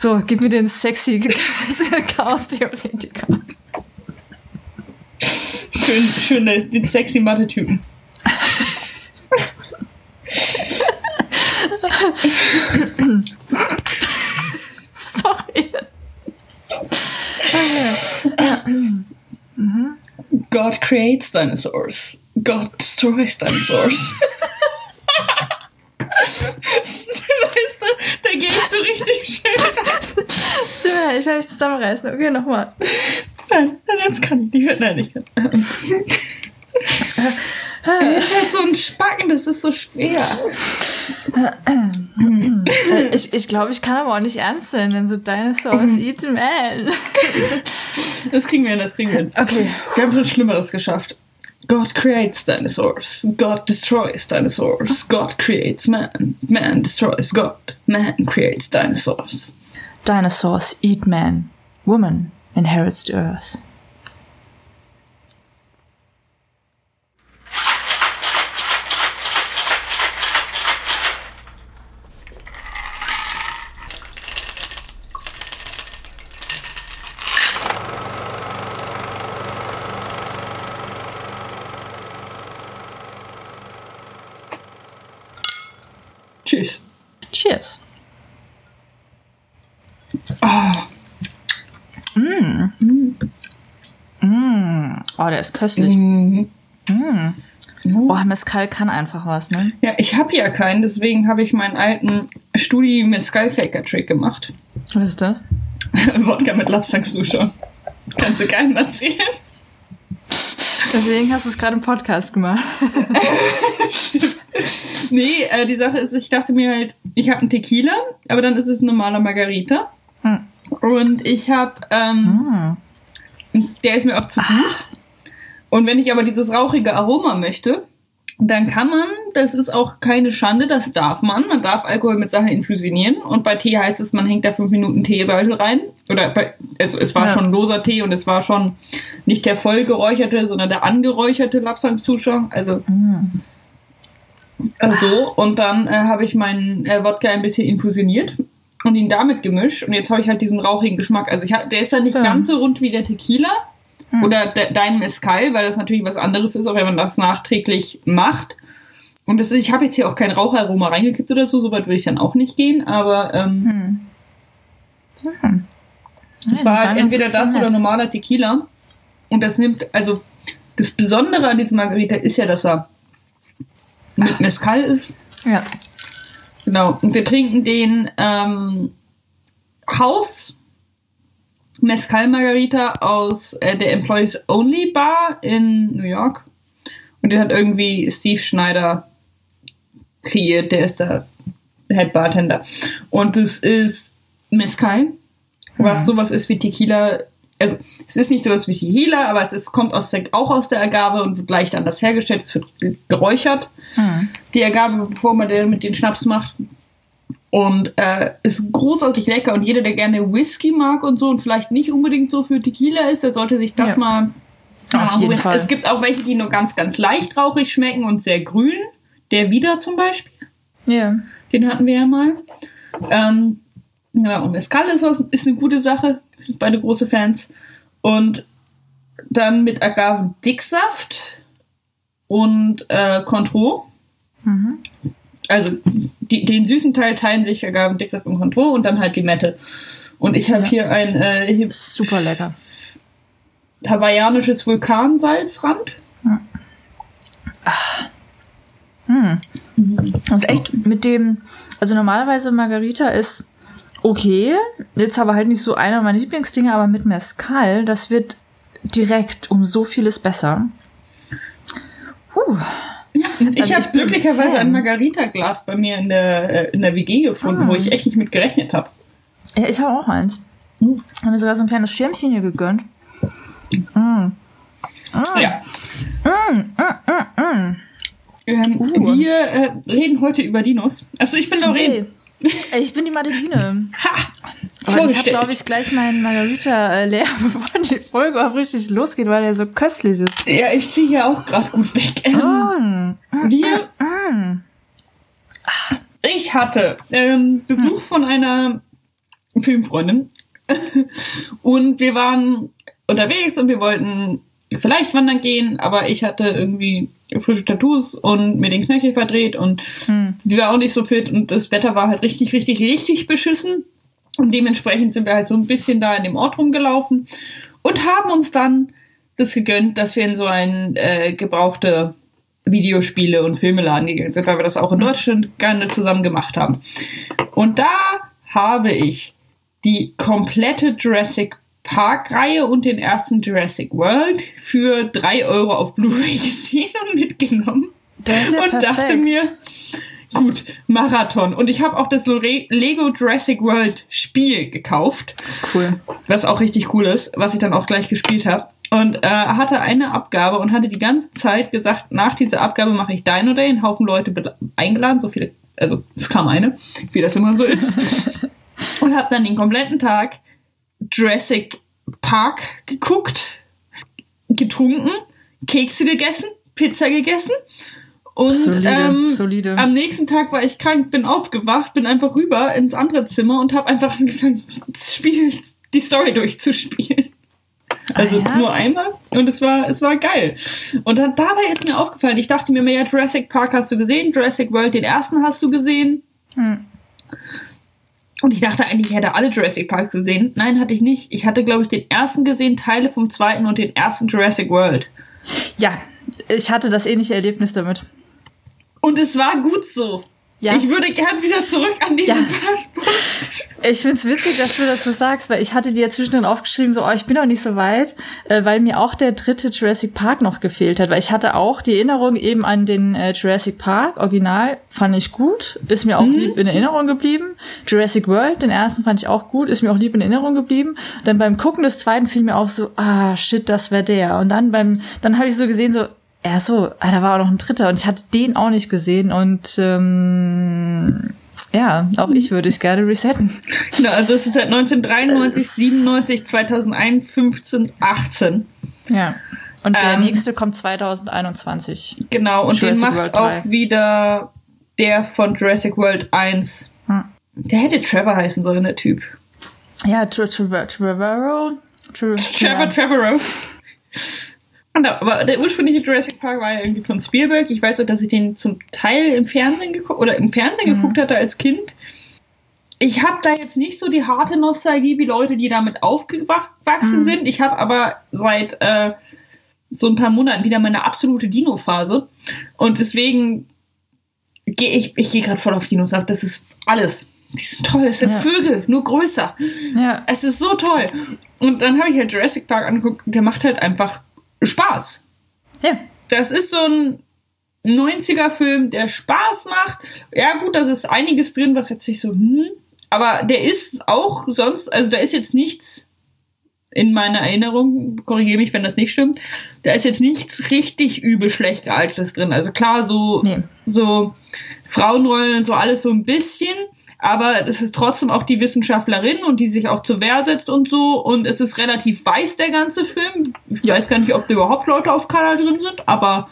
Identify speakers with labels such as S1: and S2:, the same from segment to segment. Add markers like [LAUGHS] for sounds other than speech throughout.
S1: So, gib mir den sexy [LAUGHS] Chaos-Theoretiker.
S2: Schön, schön, den sexy Mathe-Typen.
S1: Sorry.
S2: God creates dinosaurs. God destroys dinosaurs. weißt du, da gehst du richtig schön.
S1: Stimmt, ich will mich zusammenreißen. Okay, nochmal.
S2: Nein, jetzt kann ich nicht mehr. Nein, ich kann. [LAUGHS] Das ist halt so ein Spacken, das ist so schwer. [CLEARS THROAT]
S1: Ich ich glaube, ich kann aber auch nicht ernst sein, denn so Dinosaurs eat man. [LAUGHS]
S2: Das kriegen wir hin, das kriegen wir hin.
S1: Okay.
S2: Wir haben schon Schlimmeres geschafft. God creates dinosaurs. God destroys dinosaurs. God creates man. Man destroys God. Man creates dinosaurs.
S1: Dinosaurs eat man. Woman inherits the earth. Der ist köstlich.
S2: Mhm.
S1: Oh, Mescal kann einfach was, ne?
S2: Ja, ich habe ja keinen, deswegen habe ich meinen alten Studi mit Skullfaker Trick gemacht.
S1: Was ist das? [LAUGHS]
S2: Wodka mit du schon. Kannst du keinem erzählen.
S1: Deswegen hast du es gerade im Podcast gemacht. [LAUGHS]
S2: Nee, äh, die Sache ist, ich dachte mir halt, ich habe einen Tequila, aber dann ist es ein normaler Margarita.
S1: Hm.
S2: Und ich habe, ähm, der ist mir auch zu gut. Und wenn ich aber dieses rauchige Aroma möchte, dann kann man, das ist auch keine Schande, das darf man. Man darf Alkohol mit Sachen infusionieren. Und bei Tee heißt es, man hängt da fünf Minuten Teebeutel rein. Oder bei, also es war
S1: Ja.
S2: schon loser Tee und es war schon nicht der voll geräucherte, sondern der angeräucherte Lapsang-Zuschauer. Also äh, so, und dann äh, habe ich meinen äh, Wodka ein bisschen infusioniert und ihn damit gemischt. Und jetzt habe ich halt diesen rauchigen Geschmack. Also ich der ist dann nicht
S1: Ja.
S2: ganz so rund wie der Tequila oder de, dein Mezcal, weil das natürlich was anderes ist, auch wenn man das nachträglich macht. Und das ist, ich habe jetzt hier auch kein Raucharoma reingekippt oder so, soweit würde ich dann auch nicht gehen, aber ähm, es war halt entweder das oder normaler Tequila. Und das nimmt, also das Besondere an diesem Margarita ist ja, dass er mit Mezcal ist.
S1: Ja.
S2: Genau. Und wir trinken den ähm, Haus Mezcal Margarita aus äh, der Employees Only Bar in New York. Und den hat irgendwie Steve Schneider kreiert, der ist der Head Bartender. Und das ist Mezcal, was sowas ist wie Tequila. Also es ist nicht sowas wie Tequila, aber es ist, kommt aus der, auch aus der Agave und wird leicht anders hergestellt. Es wird geräuchert die Agave, bevor man den mit den Schnaps macht. Und äh, ist großartig lecker. Und jeder, der gerne Whisky mag und so und vielleicht nicht unbedingt so für Tequila ist, der sollte sich das
S1: Ja.
S2: mal.
S1: Auf jeden. Fall.
S2: Es gibt auch welche, die nur ganz, ganz leicht rauchig schmecken und sehr grün. Der Wieder zum Beispiel.
S1: Ja.
S2: Den hatten wir ja mal. Ähm, ja, und Mescal ist, was, ist eine gute Sache. Wir sind beide große Fans. Und dann mit Agavendicksaft und äh, Contro. Also die, den süßen Teil teilen sich Agavendicksaft und Contro und dann halt Limette. Und ich habe
S1: Ja.
S2: hier ein äh, hier
S1: Super lecker.
S2: hawaiianisches Vulkansalzrand.
S1: Das ist echt mit dem, also normalerweise Margarita ist okay, jetzt aber halt nicht so einer meiner Lieblingsdinge, aber mit Mezcal, das wird direkt um so vieles besser. Uh,
S2: Ich
S1: Also
S2: habe glücklicherweise ein Margarita-Glas bei mir in der, äh, in der WG gefunden,
S1: Ah.
S2: wo ich echt nicht mit gerechnet habe.
S1: ja, ich habe auch eins.
S2: Hm.
S1: Haben mir sogar so ein kleines Schirmchen hier gegönnt. Mm.
S2: Ja.
S1: Mm, mm, mm.
S2: Ähm,
S1: Uh.
S2: Wir äh, reden heute über Dinos. Also ich bin Doreen.
S1: Hey, ich bin die Madeline.
S2: Ha!
S1: Und ich habe, glaube ich, gleich meinen Margarita äh, leer, [LAUGHS] bevor die Folge auch richtig losgeht, weil der so köstlich ist.
S2: Ja, ich ziehe hier auch gerade gut weg. Ähm,
S1: Mm. [LAUGHS]
S2: wir,
S1: Mm.
S2: ich hatte ähm, Besuch von einer Filmfreundin. [LAUGHS] und wir waren unterwegs und wir wollten vielleicht wandern gehen, aber ich hatte irgendwie frische Tattoos und mir den Knöchel verdreht und hm. sie war auch nicht so fit und das Wetter war halt richtig, richtig, richtig beschissen. Und dementsprechend sind wir halt so ein bisschen da in dem Ort rumgelaufen und haben uns dann das gegönnt, dass wir in so ein äh, gebrauchte Videospiele und Filmeladen gegangen sind, weil wir das auch in hm. Deutschland gerne zusammen gemacht haben. Und da habe ich die komplette Jurassic Park-Reihe und den ersten Jurassic World für drei Euro auf Blu-ray [LAUGHS] gesehen und mitgenommen.
S1: Ja
S2: und
S1: perfekt.
S2: dachte mir, gut, Marathon. Und ich habe auch das Lego Jurassic World Spiel gekauft.
S1: Cool.
S2: Was auch richtig cool ist, was ich dann auch gleich gespielt habe. Und äh, hatte eine Abgabe und hatte die ganze Zeit gesagt, nach dieser Abgabe mache ich Dino Day, einen Haufen Leute eingeladen, so viele, also es kam eine, wie das immer so ist. [LAUGHS] und habe dann den kompletten Tag Jurassic Park geguckt, getrunken, Kekse gegessen, Pizza gegessen. Und
S1: Solide,
S2: ähm,
S1: solide.
S2: am nächsten Tag war ich krank, bin aufgewacht, bin einfach rüber ins andere Zimmer und habe einfach angefangen, das Spiel, die Story durchzuspielen. Also
S1: Ah, ja?
S2: nur einmal und es war es war geil. Und dann dabei ist mir aufgefallen, ich dachte mir, ja Jurassic Park hast du gesehen, Jurassic World den ersten hast du gesehen.
S1: Hm.
S2: Und ich dachte eigentlich, ich hätte alle Jurassic Parks gesehen. Nein, hatte ich nicht. Ich hatte, glaube ich, den ersten gesehen, Teile vom zweiten und den ersten Jurassic World.
S1: Ja, ich hatte das ähnliche Erlebnis damit.
S2: Und es war gut so.
S1: Ja.
S2: Ich würde gern wieder zurück an diesen
S1: Ja.
S2: Punkt.
S1: Ich find's witzig, dass du das so sagst, weil ich hatte dir zwischendrin aufgeschrieben, so, oh, ich bin noch nicht so weit, äh, weil mir auch der dritte Jurassic Park noch gefehlt hat, weil ich hatte auch die Erinnerung eben an den äh, Jurassic Park, Original, fand ich gut, ist mir auch lieb in Erinnerung geblieben. Jurassic World, den ersten fand ich auch gut, ist mir auch lieb in Erinnerung geblieben. Dann beim Gucken des zweiten fiel mir auf so, ah, shit, das wäre der. Und dann beim, dann habe ich so gesehen, so, ja so, ah, da war auch noch ein dritter und ich hatte den auch nicht gesehen und ähm, ja, auch ich würde es gerne resetten. [LAUGHS]
S2: Genau, also es ist seit 1993, 97, 2001, 15, 18.
S1: Ja. Und der
S2: Ähm,
S1: nächste kommt 2021.
S2: Genau, und den
S1: Jurassic
S2: macht
S1: World
S2: auch
S1: 3.
S2: wieder der von Jurassic World 1.
S1: Hm.
S2: Der hätte Trevor heißen sollen, der Typ.
S1: Ja, Tre- Tre- Trevorrow. Tre-
S2: Trevor da- Aber der ursprüngliche Jurassic Park war ja irgendwie von Spielberg. Ich weiß auch, dass ich den zum Teil im Fernsehen geguckt oder im Fernsehen geguckt hatte als Kind. Ich habe da jetzt nicht so die harte Nostalgie wie Leute, die damit aufgewachsen sind. Ich habe aber seit äh, so ein paar Monaten wieder meine absolute Dino-Phase. Und deswegen gehe ich, ich gehe gerade voll auf Dinos ab. Das ist alles. Die sind toll. Es sind
S1: Ja.
S2: Vögel, nur größer.
S1: Ja,
S2: Es ist so toll. Und dann habe ich halt Jurassic Park angeguckt der macht halt einfach Spaß.
S1: ja.
S2: Das ist so ein 90er-Film, der Spaß macht. Ja, gut, da ist einiges drin, was jetzt nicht so, hm, aber der ist auch sonst, also da ist jetzt nichts in meiner Erinnerung, korrigiere mich, wenn das nicht stimmt, da ist jetzt nichts richtig übel schlecht gealtertes drin. Also klar, so,
S1: Nee.
S2: so Frauenrollen und so alles so ein bisschen, aber es ist trotzdem auch die Wissenschaftlerin und die sich auch zur Wehr setzt und so und es ist relativ weiß, der ganze Film. Ich weiß gar nicht, ob da überhaupt Leute auf Color drin sind, aber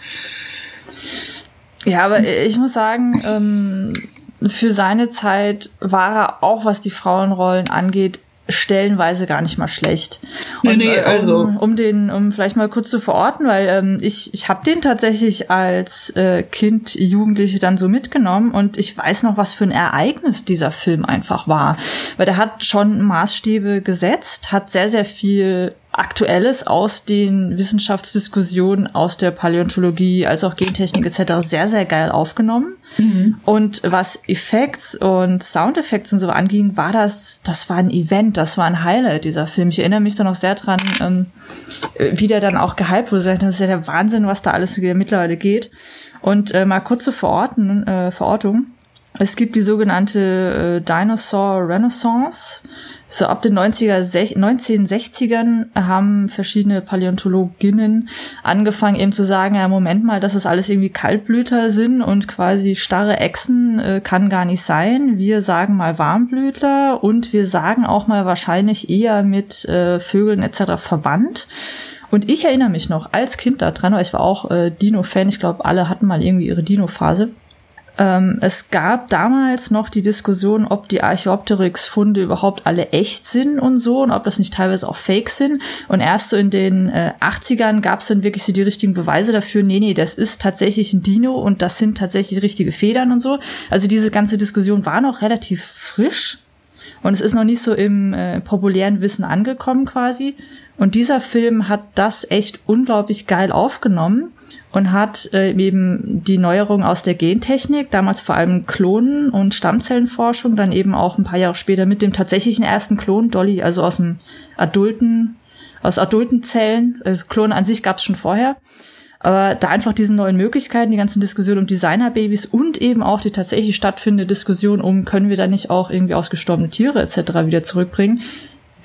S1: Ja, aber ich muss sagen, ähm, für seine Zeit war er auch, was die Frauenrollen angeht, stellenweise gar nicht mal schlecht.
S2: Nee,
S1: Und,
S2: nee,
S1: äh,
S2: also-
S1: um, um den, um vielleicht mal kurz zu verorten, weil ähm, ich, ich habe den tatsächlich als äh, Kind, Jugendliche dann so mitgenommen und ich weiß noch, was für ein Ereignis dieser Film einfach war. Weil der hat schon Maßstäbe gesetzt, hat sehr, sehr viel Aktuelles aus den Wissenschaftsdiskussionen aus der Paläontologie als auch Gentechnik etc. sehr, sehr geil aufgenommen. Und was Effekts und Soundeffekte und so anging, war das, das war ein Event, das war ein Highlight dieser Film. Ich erinnere mich da noch sehr dran, ähm, wie der dann auch gehypt wurde. Das ist ja der Wahnsinn, was da alles mittlerweile geht. Und äh, mal kurze Verorten, äh, Verortung. Es gibt die sogenannte äh, Dinosaur Renaissance. So ab den 90er, sech- 1960ern haben verschiedene Paläontologinnen angefangen eben zu sagen, ja Moment mal, dass es alles irgendwie Kaltblüter sind und quasi starre Echsen äh, kann gar nicht sein. Wir sagen mal Warmblütler und wir sagen auch mal wahrscheinlich eher mit äh, Vögeln etc. verwandt. Und ich erinnere mich noch als Kind daran, weil ich war auch äh, Dino-Fan, ich glaube, alle hatten mal irgendwie ihre Dino-Phase Ähm, es gab damals noch die Diskussion, ob die Archaeopteryx-Funde überhaupt alle echt sind und so und ob das nicht teilweise auch fake sind. Und erst so in den äh, 80ern gab es dann wirklich so die richtigen Beweise dafür, nee, nee, das ist tatsächlich ein Dino und das sind tatsächlich richtige Federn und so. Also diese ganze Diskussion war noch relativ frisch und es ist noch nicht so im äh, populären Wissen angekommen quasi. Und dieser Film hat das echt unglaublich geil aufgenommen und hat äh, eben die Neuerung aus der Gentechnik, damals vor allem Klonen und Stammzellenforschung, dann eben auch ein paar Jahre später mit dem tatsächlichen ersten Klon, Dolly, also aus dem adulten, aus adulten Zellen, also Klonen an sich gab es schon vorher. Aber da einfach diese neuen Möglichkeiten, die ganzen Diskussionen um Designerbabys und eben auch die tatsächlich stattfindende Diskussion um, können wir da nicht auch irgendwie ausgestorbene Tiere etc. wieder zurückbringen,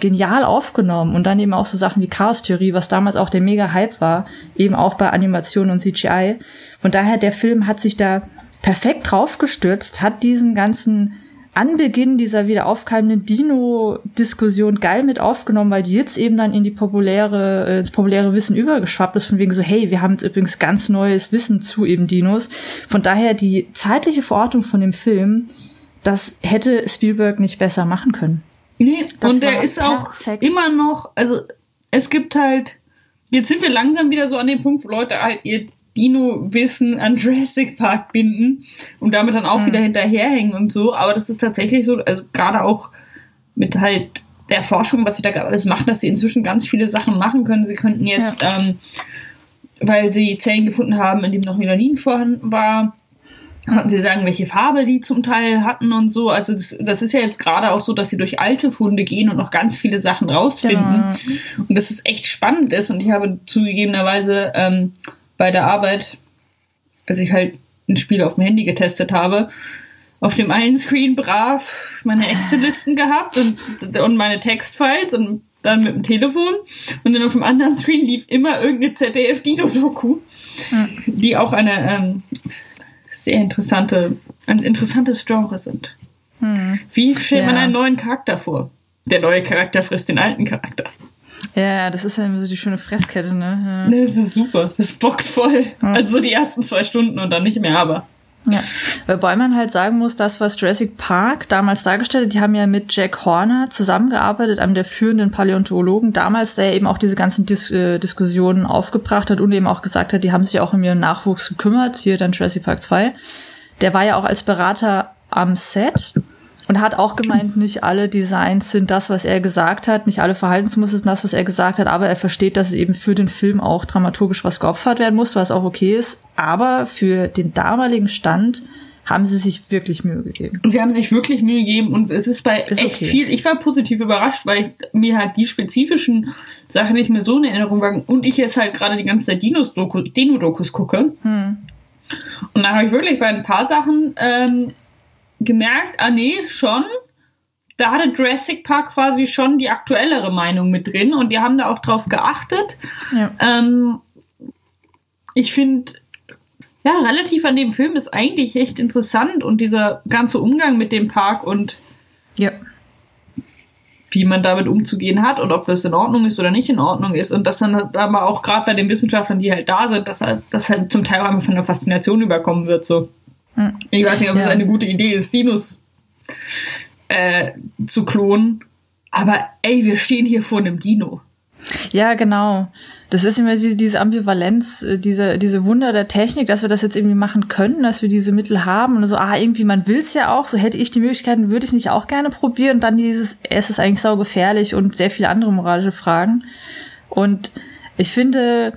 S1: genial aufgenommen. Und dann eben auch so Sachen wie Chaos-Theorie, was damals auch der mega Hype war, eben auch bei Animation und CGI. Von daher, der Film hat sich da perfekt draufgestürzt, hat diesen ganzen Anbeginn dieser wieder aufkeimenden Dino-Diskussion geil mit aufgenommen, weil die jetzt eben dann in die populäre, äh, ins populäre Wissen übergeschwappt ist, von wegen so, hey, wir haben jetzt übrigens ganz neues Wissen zu eben Dinos. Von daher die zeitliche Verortung von dem Film, das hätte Spielberg nicht besser machen können.
S2: Nee, das und der ist perfekt. auch immer noch, also es gibt halt, jetzt sind wir langsam wieder so an dem Punkt, wo Leute halt ihr Dino-Wissen an [LAUGHS] Jurassic Park binden und damit dann auch mhm. wieder hinterherhängen und so. Aber das ist tatsächlich so, also gerade auch mit halt der Forschung, was sie da gerade alles machen, dass sie inzwischen ganz viele Sachen machen können. Sie könnten jetzt, ja. ähm, weil sie Zellen gefunden haben, in dem noch Melanin vorhanden war, konnten sie sagen, welche Farbe die zum Teil hatten und so. Also das, das ist ja jetzt gerade auch so, dass sie durch alte Funde gehen und noch ganz viele Sachen rausfinden. Genau. Und das ist echt spannend ist. Und ich habe zugegebenerweise ähm, bei der Arbeit, als ich halt ein Spiel auf dem Handy getestet habe, auf dem einen Screen brav meine Excel-Listen gehabt und, und meine Textfiles und dann mit dem Telefon und dann auf dem anderen Screen lief immer irgendeine ZDF-Dino-Doku, mhm. die auch eine ähm, sehr interessante, ein interessantes Genre sind. Mhm. Wie stellt ja. man einen neuen Charakter vor? Der neue Charakter frisst den alten Charakter.
S1: Ja, das ist ja immer so die schöne Fresskette, ne?
S2: Ja. Das ist super. Das bockt voll. Ja. Also so die ersten zwei Stunden und dann nicht mehr, aber.
S1: Ja, wobei man halt sagen muss, das, was Jurassic Park damals dargestellt hat, die haben ja mit Jack Horner zusammengearbeitet, einem der führenden Paläontologen damals, der eben auch diese ganzen Dis äh, Diskussionen aufgebracht hat und eben auch gesagt hat, die haben sich auch um ihren Nachwuchs gekümmert, hier dann Jurassic Park 2. Der war ja auch als Berater am Set und hat auch gemeint, nicht alle Designs sind das, was er gesagt hat, nicht alle Verhaltensmuster sind das, was er gesagt hat, aber er versteht, dass es eben für den Film auch dramaturgisch was geopfert werden muss, was auch okay ist. Aber für den damaligen Stand haben sie sich wirklich Mühe gegeben.
S2: Sie haben sich wirklich Mühe gegeben und es ist bei ist echt okay. viel. Ich war positiv überrascht, weil ich, mir halt die spezifischen Sachen nicht mehr so in Erinnerung waren und ich jetzt halt gerade die ganze Zeit Dino-Dokus gucke. Hm. Und da habe ich wirklich bei ein paar Sachen ähm, gemerkt, ah nee, schon. Da hatte Jurassic Park quasi schon die aktuellere Meinung mit drin und die haben da auch drauf geachtet. Ja. Ähm, ich finde, ja, relativ an dem Film ist eigentlich echt interessant und dieser ganze Umgang mit dem Park und ja. wie man damit umzugehen hat und ob das in Ordnung ist oder nicht in Ordnung ist und dass dann aber auch gerade bei den Wissenschaftlern, die halt da sind, dass das halt zum Teil einfach von der Faszination überkommen wird, so. Hm. Ich weiß nicht, ob ja. es eine gute Idee ist, Dinos äh, zu klonen. Aber ey, wir stehen hier vor einem Dino.
S1: Ja, genau. Das ist immer diese Ambivalenz, äh, diese, diese Wunder der Technik, dass wir das jetzt irgendwie machen können, dass wir diese Mittel haben und so, ah, irgendwie, man will es ja auch, so hätte ich die Möglichkeiten, würde ich nicht auch gerne probieren. Und dann dieses, es ist eigentlich sau gefährlich und sehr viele andere moralische Fragen. Und ich finde,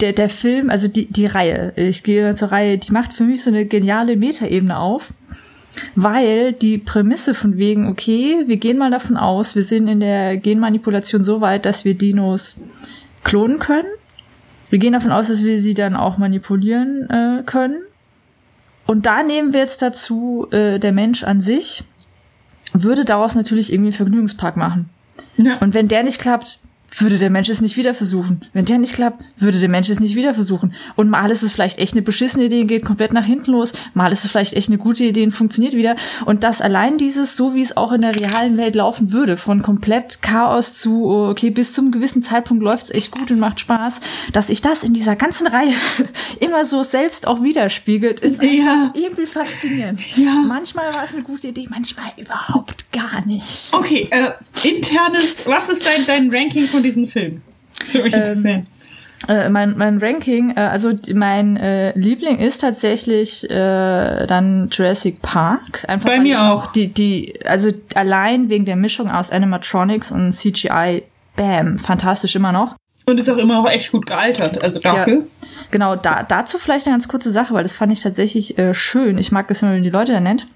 S1: der, der Film, also die, die Reihe, ich gehe zur Reihe, die macht für mich so eine geniale Metaebene auf, weil die Prämisse von wegen, okay, wir gehen mal davon aus, wir sind in der Genmanipulation so weit, dass wir Dinos klonen können. Wir gehen davon aus, dass wir sie dann auch manipulieren äh, können. Und da nehmen wir jetzt dazu, äh, der Mensch an sich würde daraus natürlich irgendwie einen Vergnügungspark machen. Ja. Und wenn der nicht klappt, würde der Mensch es nicht wieder versuchen. Wenn der nicht klappt, würde der Mensch es nicht wieder versuchen. Und mal ist es vielleicht echt eine beschissene Idee, geht komplett nach hinten los. Mal ist es vielleicht echt eine gute Idee und funktioniert wieder. Und das allein dieses, so wie es auch in der realen Welt laufen würde, von komplett Chaos zu, okay, bis zum gewissen Zeitpunkt läuft es echt gut und macht Spaß, dass ich das in dieser ganzen Reihe [LAUGHS] immer so selbst auch widerspiegelt, ist
S2: Ja.
S1: irgendwie faszinierend.
S2: Ja.
S1: Manchmal war es eine gute Idee, manchmal überhaupt gar nicht.
S2: Okay, äh, internes, was ist dein, dein Ranking von diesem Film? Mich
S1: Ähm,
S2: interessieren.
S1: Äh, mein, mein Ranking, äh, also mein äh, Liebling ist tatsächlich äh, dann Jurassic Park. Einfach
S2: Bei mir auch.
S1: Die, die, also allein wegen der Mischung aus Animatronics und CGI, bam, fantastisch immer noch.
S2: Und ist auch immer noch echt gut gealtert, also dafür.
S1: Genau, da, dazu vielleicht eine ganz kurze Sache, weil das fand ich tatsächlich äh, schön. Ich mag das immer, wenn die Leute da nennt.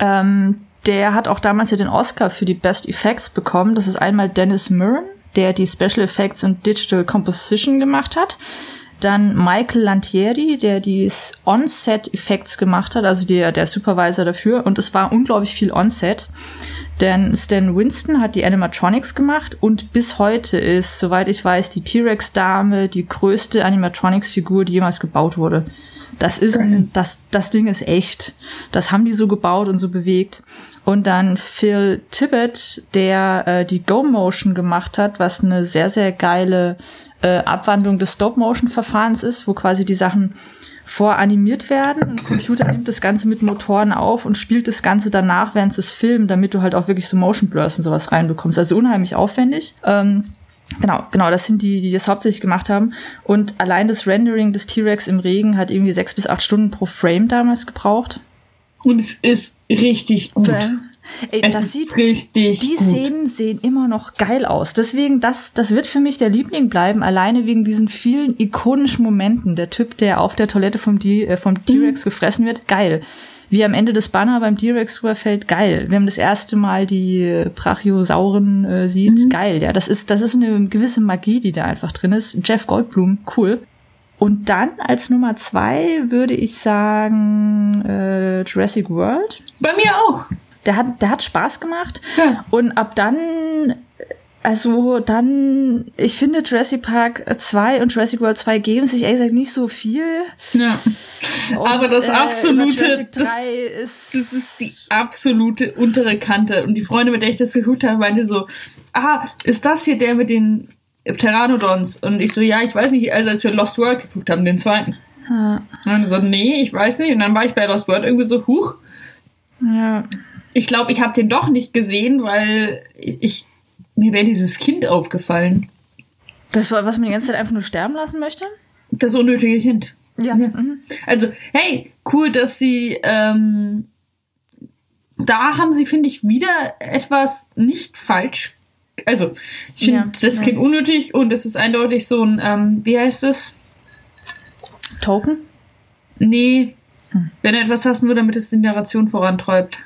S1: Ähm, der hat auch damals ja den Oscar für die Best Effects bekommen. Das ist einmal Dennis Murren, der die Special Effects und Digital Composition gemacht hat. Dann Michael Lantieri, der die On-Set-Effects gemacht hat, also der, der Supervisor dafür. Und es war unglaublich viel On-Set. Denn Stan Winston hat die Animatronics gemacht und bis heute ist, soweit ich weiß, die T-Rex-Dame die größte Animatronics-Figur, die jemals gebaut wurde. Das ist ein, das, das Ding ist echt. Das haben die so gebaut und so bewegt. Und dann Phil Tippett, der äh, die Go-Motion gemacht hat, was eine sehr, sehr geile äh, Abwandlung des Stop-Motion-Verfahrens ist, wo quasi die Sachen voranimiert werden. Ein Computer nimmt das Ganze mit Motoren auf und spielt das Ganze danach, während es filmt, damit du halt auch wirklich so Motion Blurs und sowas reinbekommst. Also unheimlich aufwendig. Ähm, Genau, genau, das sind die, die das hauptsächlich gemacht haben. Und allein das Rendering des T-Rex im Regen hat irgendwie sechs bis acht Stunden pro Frame damals gebraucht.
S2: Und es ist richtig gut.
S1: Ey,
S2: Es
S1: das
S2: ist
S1: sieht,
S2: richtig
S1: die
S2: gut.
S1: Szenen sehen immer noch geil aus. Deswegen, das, das wird für mich der Liebling bleiben, alleine wegen diesen vielen ikonischen Momenten. Der Typ, der auf der Toilette vom, D- äh, vom T-Rex gefressen wird, geil. Wie am Ende des Banner beim T-Rex rüberfällt, geil. Wir haben das erste Mal die Brachiosauren äh, sieht, geil. Ja, das ist, das ist eine gewisse Magie, die da einfach drin ist. Jeff Goldblum, cool. Und dann als Nummer zwei würde ich sagen äh, Jurassic World.
S2: Bei mir auch.
S1: Der hat, der hat Spaß gemacht.
S2: Ja.
S1: Und ab dann, also dann, ich finde Jurassic Park 2 und Jurassic World 2 geben sich ehrlich gesagt nicht so viel.
S2: Ja.
S1: Und,
S2: Aber das
S1: äh,
S2: absolute,
S1: Jurassic
S2: das,
S1: 3 ist,
S2: das ist die absolute untere Kante. Und die Freunde, mit der ich das geguckt habe, meinte so, ah, ist das hier der mit den Pteranodons? Und ich so, ja, ich weiß nicht, also als wir Lost World geguckt haben, den zweiten.
S1: Ja.
S2: Und dann so, nee, ich weiß nicht. Und dann war ich bei Lost World irgendwie so, huch,
S1: ja,
S2: ich glaube, ich habe den doch nicht gesehen, weil ich, ich mir wäre dieses Kind aufgefallen.
S1: das war, was man die ganze Zeit einfach nur sterben lassen möchte.
S2: Das unnötige Kind.
S1: Ja.
S2: Ja.
S1: Mhm.
S2: Also, hey, cool, dass sie ähm, da haben sie, finde ich, wieder etwas nicht falsch. Also, ich finde
S1: Ja,
S2: das
S1: ja.
S2: Kind unnötig und es ist eindeutig so ein, ähm, wie heißt es?
S1: Token?
S2: Nee,
S1: Hm.
S2: wenn er etwas hast, nur damit es die Narration vorantreibt.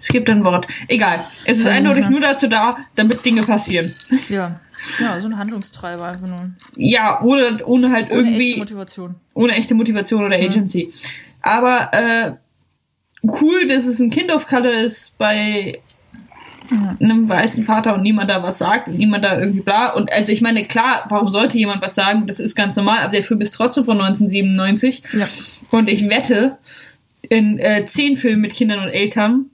S2: Es gibt ein Wort. Egal. Es ist
S1: Also,
S2: eindeutig
S1: ja.
S2: nur dazu da, damit Dinge passieren.
S1: Ja. Ja, so ein Handlungstreiber einfach nur.
S2: Ja, ohne, ohne halt
S1: Ohne
S2: irgendwie.
S1: echte Motivation.
S2: ohne echte Motivation oder Agency. Aber äh, cool, dass es ein Kind of Color ist bei einem weißen Vater und niemand da was sagt und niemand da irgendwie bla. Und also ich meine, klar, warum sollte jemand was sagen? Das ist ganz normal, aber der Film ist trotzdem von 1997.
S1: Ja.
S2: Und ich wette, in äh, zehn Filmen mit Kindern und Eltern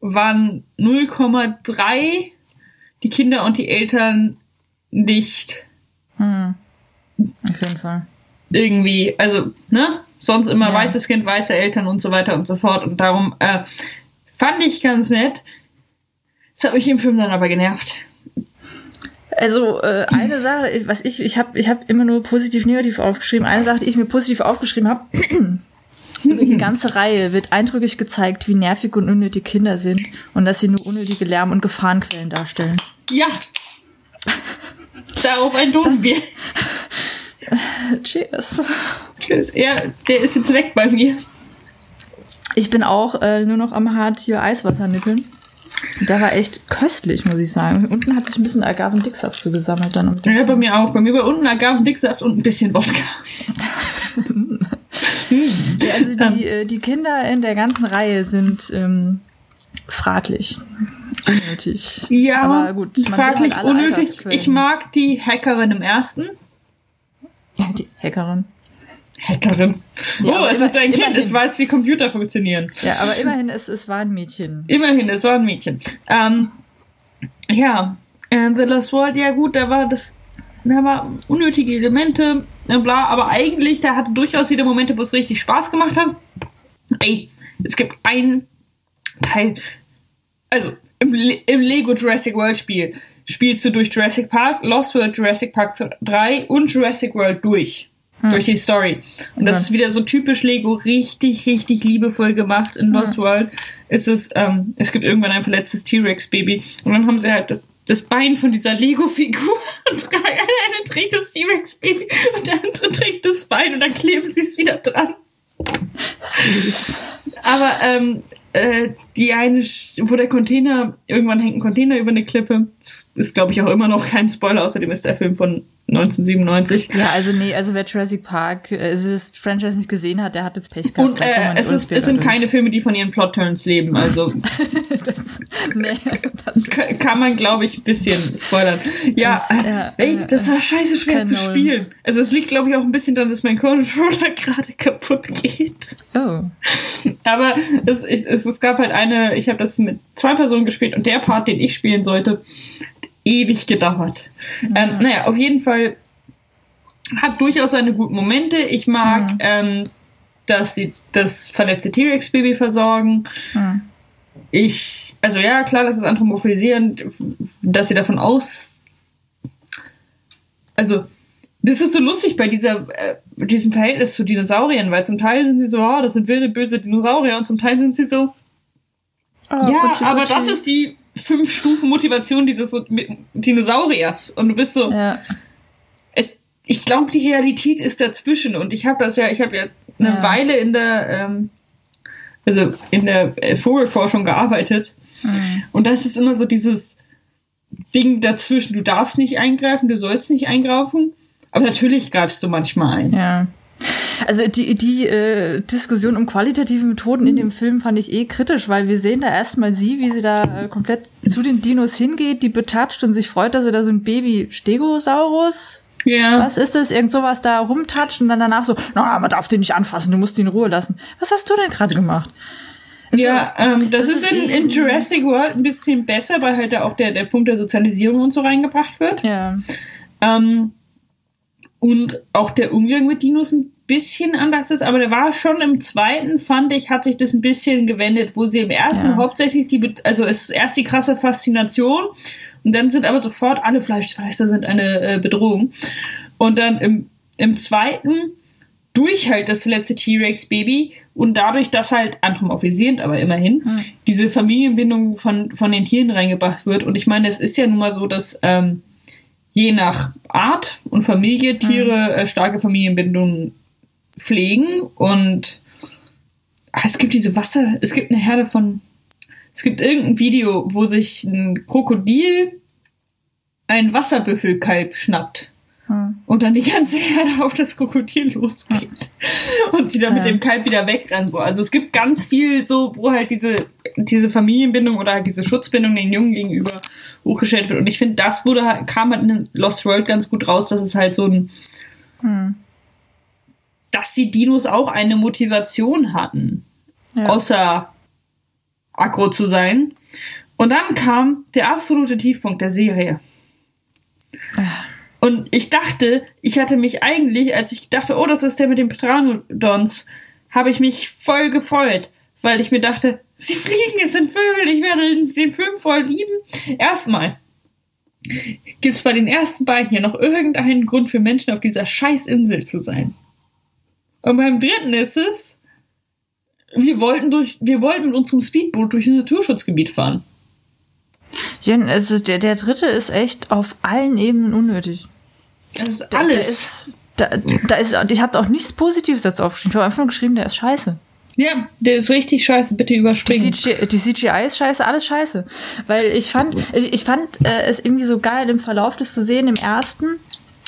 S2: waren 0,3 die Kinder und die Eltern nicht
S1: Hm. Auf jeden Fall.
S2: irgendwie, also, ne? Sonst immer
S1: Ja.
S2: weißes Kind, weiße Eltern und so weiter und so fort. Und darum äh, fand ich ganz nett. Das hat mich im Film dann aber genervt.
S1: Also äh, eine [LAUGHS] Sache, ich- was ich, ich habe ich hab immer nur positiv, negativ aufgeschrieben. Eine Sache, die ich mir positiv aufgeschrieben habe, [CLEARS THROAT] über die ganze Reihe wird eindrücklich gezeigt, wie nervig und unnötig Kinder sind und dass sie nur unnötige Lärm- und Gefahrenquellen darstellen.
S2: Ja. Darauf entlohnen wir. [LAUGHS]
S1: Cheers.
S2: Tschüss. Ja, der ist jetzt weg bei mir.
S1: Ich bin auch äh, nur noch am Hart hier Eiswasser nippeln. Der war echt köstlich, muss ich sagen. Unten hat sich ein bisschen Agavendicksaft so gesammelt dann.
S2: Ja, bei mir auch. Bei mir war unten Agavendicksaft und ein bisschen Wodka. [LAUGHS]
S1: Ja, also die, äh, die Kinder in der ganzen Reihe sind ähm, fraglich. unnötig.
S2: Ja,
S1: aber gut,
S2: fraglich
S1: halt
S2: unnötig. Ich mag die Hackerin im ersten.
S1: Ja, die Hackerin.
S2: Hackerin.
S1: Ja,
S2: oh, es ist ein
S1: immerhin.
S2: Kind, es weiß, wie Computer funktionieren.
S1: Ja, aber immerhin, es, es war ein Mädchen.
S2: Immerhin, es war ein Mädchen. Ähm, ja, äh, The Lost World, ja gut, da war das, da war unnötige Elemente, äh, bla, aber eigentlich, da hatte durchaus wieder Momente, wo es richtig Spaß gemacht hat. Ey, es gibt einen Teil, also im, Le im Lego Jurassic World Spiel spielst du durch Jurassic Park, Lost World, Jurassic Park 3 und Jurassic World durch. Durch die Story. Und das
S1: Ja.
S2: ist wieder so typisch Lego, richtig, richtig liebevoll gemacht in Lost World. Ist es, ähm, es gibt irgendwann ein verletztes T-Rex-Baby und dann haben sie halt das, das Bein von dieser Lego-Figur [LAUGHS] und der eine trägt das T-Rex-Baby und der andere trägt das Bein und dann kleben sie es wieder dran. Aber ähm, äh, die eine, wo der Container, irgendwann hängt ein Container über eine Klippe, das ist glaube ich auch immer noch kein Spoiler, außerdem ist der Film von 1997.
S1: Ja, also nee, also wer Jurassic Park, äh, also das Franchise nicht gesehen hat, der hat jetzt Pech gehabt.
S2: Und äh, es, ist, es sind
S1: durch.
S2: keine Filme, die von ihren Plot-Turns leben, also
S1: das [LAUGHS] [LAUGHS]
S2: ka- kann man, glaube ich, ein bisschen spoilern. Ja,
S1: Das, ja,
S2: ey,
S1: äh,
S2: das war scheiße schwer zu
S1: Nolan.
S2: spielen. Also es liegt, glaube ich, auch ein bisschen daran, dass mein Controller [LAUGHS] gerade kaputt geht.
S1: Oh.
S2: Aber es, es, es gab halt eine, ich habe das mit zwei Personen gespielt und der Part, den ich spielen sollte, hat ewig gedauert. Ähm, naja, auf jeden Fall hat durchaus seine guten Momente. Ich mag,
S1: Mhm.
S2: ähm, dass sie das verletzte T-Rex-Baby versorgen.
S1: Hm.
S2: Ich, also ja, klar, das ist anthropomorphisierend, dass sie davon aus. Also, das ist so lustig bei dieser, äh, diesem Verhältnis zu Dinosauriern, weil zum Teil sind sie so, oh, das sind wilde, böse Dinosaurier und zum Teil sind sie so,
S1: Oh,
S2: ja,
S1: Gucci,
S2: aber das ist die fünf Stufen Motivation dieses so- Dinosauriers. Und du bist so,
S1: Ja.
S2: es, ich glaube, die Realität ist dazwischen. Und ich habe das ja, ich habe ja eine
S1: Ja.
S2: Weile in der, ähm, also in der äh, Vogelforschung gearbeitet.
S1: Hm.
S2: Und das ist immer so dieses Ding dazwischen. Du darfst nicht eingreifen, du sollst nicht eingreifen. Aber natürlich greifst du manchmal ein.
S1: Ja. Also die, die äh, Diskussion um qualitative Methoden in dem Film fand ich eh kritisch, weil wir sehen da erstmal sie, wie sie da äh, komplett zu den Dinos hingeht, die betatscht und sich freut, dass sie da so ein Baby Stegosaurus,
S2: Ja.
S1: was ist das, irgend sowas da rumtatscht und dann danach so, na, man darf den nicht anfassen, du musst ihn in Ruhe lassen. Was hast du denn gerade gemacht?
S2: Ja, ähm, das,
S1: das
S2: ist in,
S1: eh-
S2: in Jurassic World ein bisschen besser, weil halt da auch der, der Punkt der Sozialisierung und so reingebracht wird.
S1: Ja.
S2: Ähm, und auch der Umgang mit Dinos ein bisschen anders ist, aber der war schon im zweiten, fand ich, hat sich das ein bisschen gewendet, wo sie im ersten
S1: Ja.
S2: hauptsächlich die, also es ist erst die krasse Faszination und dann sind aber sofort alle Fleischfresser sind eine äh, Bedrohung. Und dann im, im zweiten durch halt das letzte T-Rex-Baby und dadurch, dass halt anthropomorphisierend, aber immerhin, diese Familienbindung von, von den Tieren reingebracht wird. Und ich meine, es ist ja nun mal so, dass ähm, je nach Art und Familie Tiere äh, starke Familienbindungen pflegen. Und ah, es gibt diese Wasser, es gibt eine Herde von, es gibt irgendein Video, wo sich ein Krokodil ein Wasserbüffelkalb schnappt
S1: Hm.
S2: und dann die ganze Herde auf das Krokodil losgeht und sie dann mit dem Kalb wieder wegrennen. So. Also es gibt ganz viel so, wo halt diese, diese Familienbindung oder halt diese Schutzbindung den Jungen gegenüber hochgestellt wird. Und ich finde, das wurde kam halt in Lost World ganz gut raus, dass es halt so ein,
S1: Hm.
S2: dass die Dinos auch eine Motivation hatten,
S1: Ja.
S2: außer aggro zu sein. Und dann kam der absolute Tiefpunkt der Serie. Und ich dachte, ich hatte mich eigentlich, als ich dachte, oh, das ist der mit den Pteranodons, habe ich mich voll gefreut, weil ich mir dachte, sie fliegen, es sind Vögel, ich werde den, Film voll lieben. Erstmal gibt es bei den ersten beiden hier noch irgendeinen Grund für Menschen auf dieser Scheißinsel zu sein. Und beim dritten ist es, wir wollten durch, wir wollten mit unserem Speedboot durch ein Naturschutzgebiet fahren.
S1: Jen, also der, der dritte ist echt auf allen Ebenen unnötig.
S2: Das ist
S1: Der-
S2: alles.
S1: Der ist, da, da ist, ich habe auch nichts Positives dazu aufgeschrieben. Ich habe einfach nur geschrieben, der ist scheiße.
S2: ja, der ist richtig scheiße. Bitte
S1: Die,
S2: überspringen.
S1: CGI, die CGI ist scheiße, alles scheiße. Weil ich fand, ich, ich fand äh, es irgendwie so geil im Verlauf das zu sehen im ersten.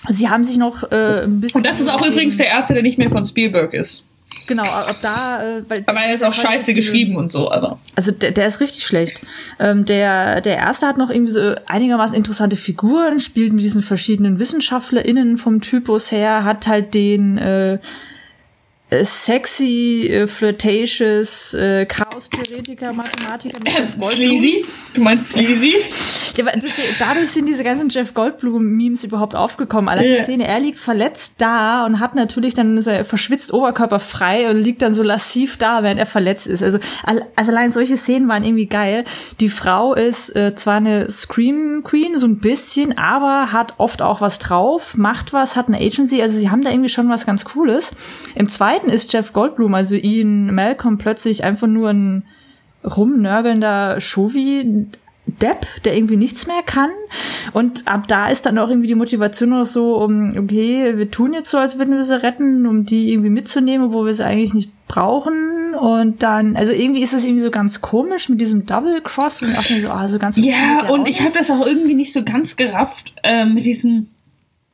S1: Sie haben sich noch äh, ein bisschen.
S2: Und das ist auch übrigens der erste, der nicht mehr von Spielberg ist.
S1: Genau, ob da. Äh, weil
S2: aber er ist auch scheiße geschrieben und so, aber.
S1: Also der, der ist richtig schlecht. Ähm, der, der erste hat noch irgendwie so einigermaßen interessante Figuren, spielt mit diesen verschiedenen WissenschaftlerInnen vom Typus her, hat halt den äh, äh, sexy, äh, flirtatious, äh, Chaos-Theoretiker, Mathematiker Jeff
S2: Sleazy? Du meinst Sleazy?
S1: Ja, aber dadurch sind diese ganzen Jeff Goldblum-Memes überhaupt aufgekommen. Allein yeah. Szene, er liegt verletzt da und hat natürlich dann so verschwitzt Oberkörper frei und liegt dann so lassiv da, während er verletzt ist. Also, also allein solche Szenen waren irgendwie geil. Die Frau ist äh, zwar eine Scream Queen, so ein bisschen, aber hat oft auch was drauf, macht was, hat eine Agency, also sie haben da irgendwie schon was ganz Cooles. Im zweiten zweiten ist Jeff Goldblum, also Ian Malcolm, plötzlich einfach nur ein rumnörgelnder Shovi Depp, der irgendwie nichts mehr kann. Und ab da ist dann auch irgendwie die Motivation noch so, um, okay, wir tun jetzt so, als würden wir sie retten, um die irgendwie mitzunehmen, wo wir sie eigentlich nicht brauchen. Und dann, also irgendwie ist es irgendwie so ganz komisch mit diesem Double Cross und auch so, also ganz
S2: Ja, und ich habe das auch irgendwie nicht so ganz gerafft, äh, mit diesem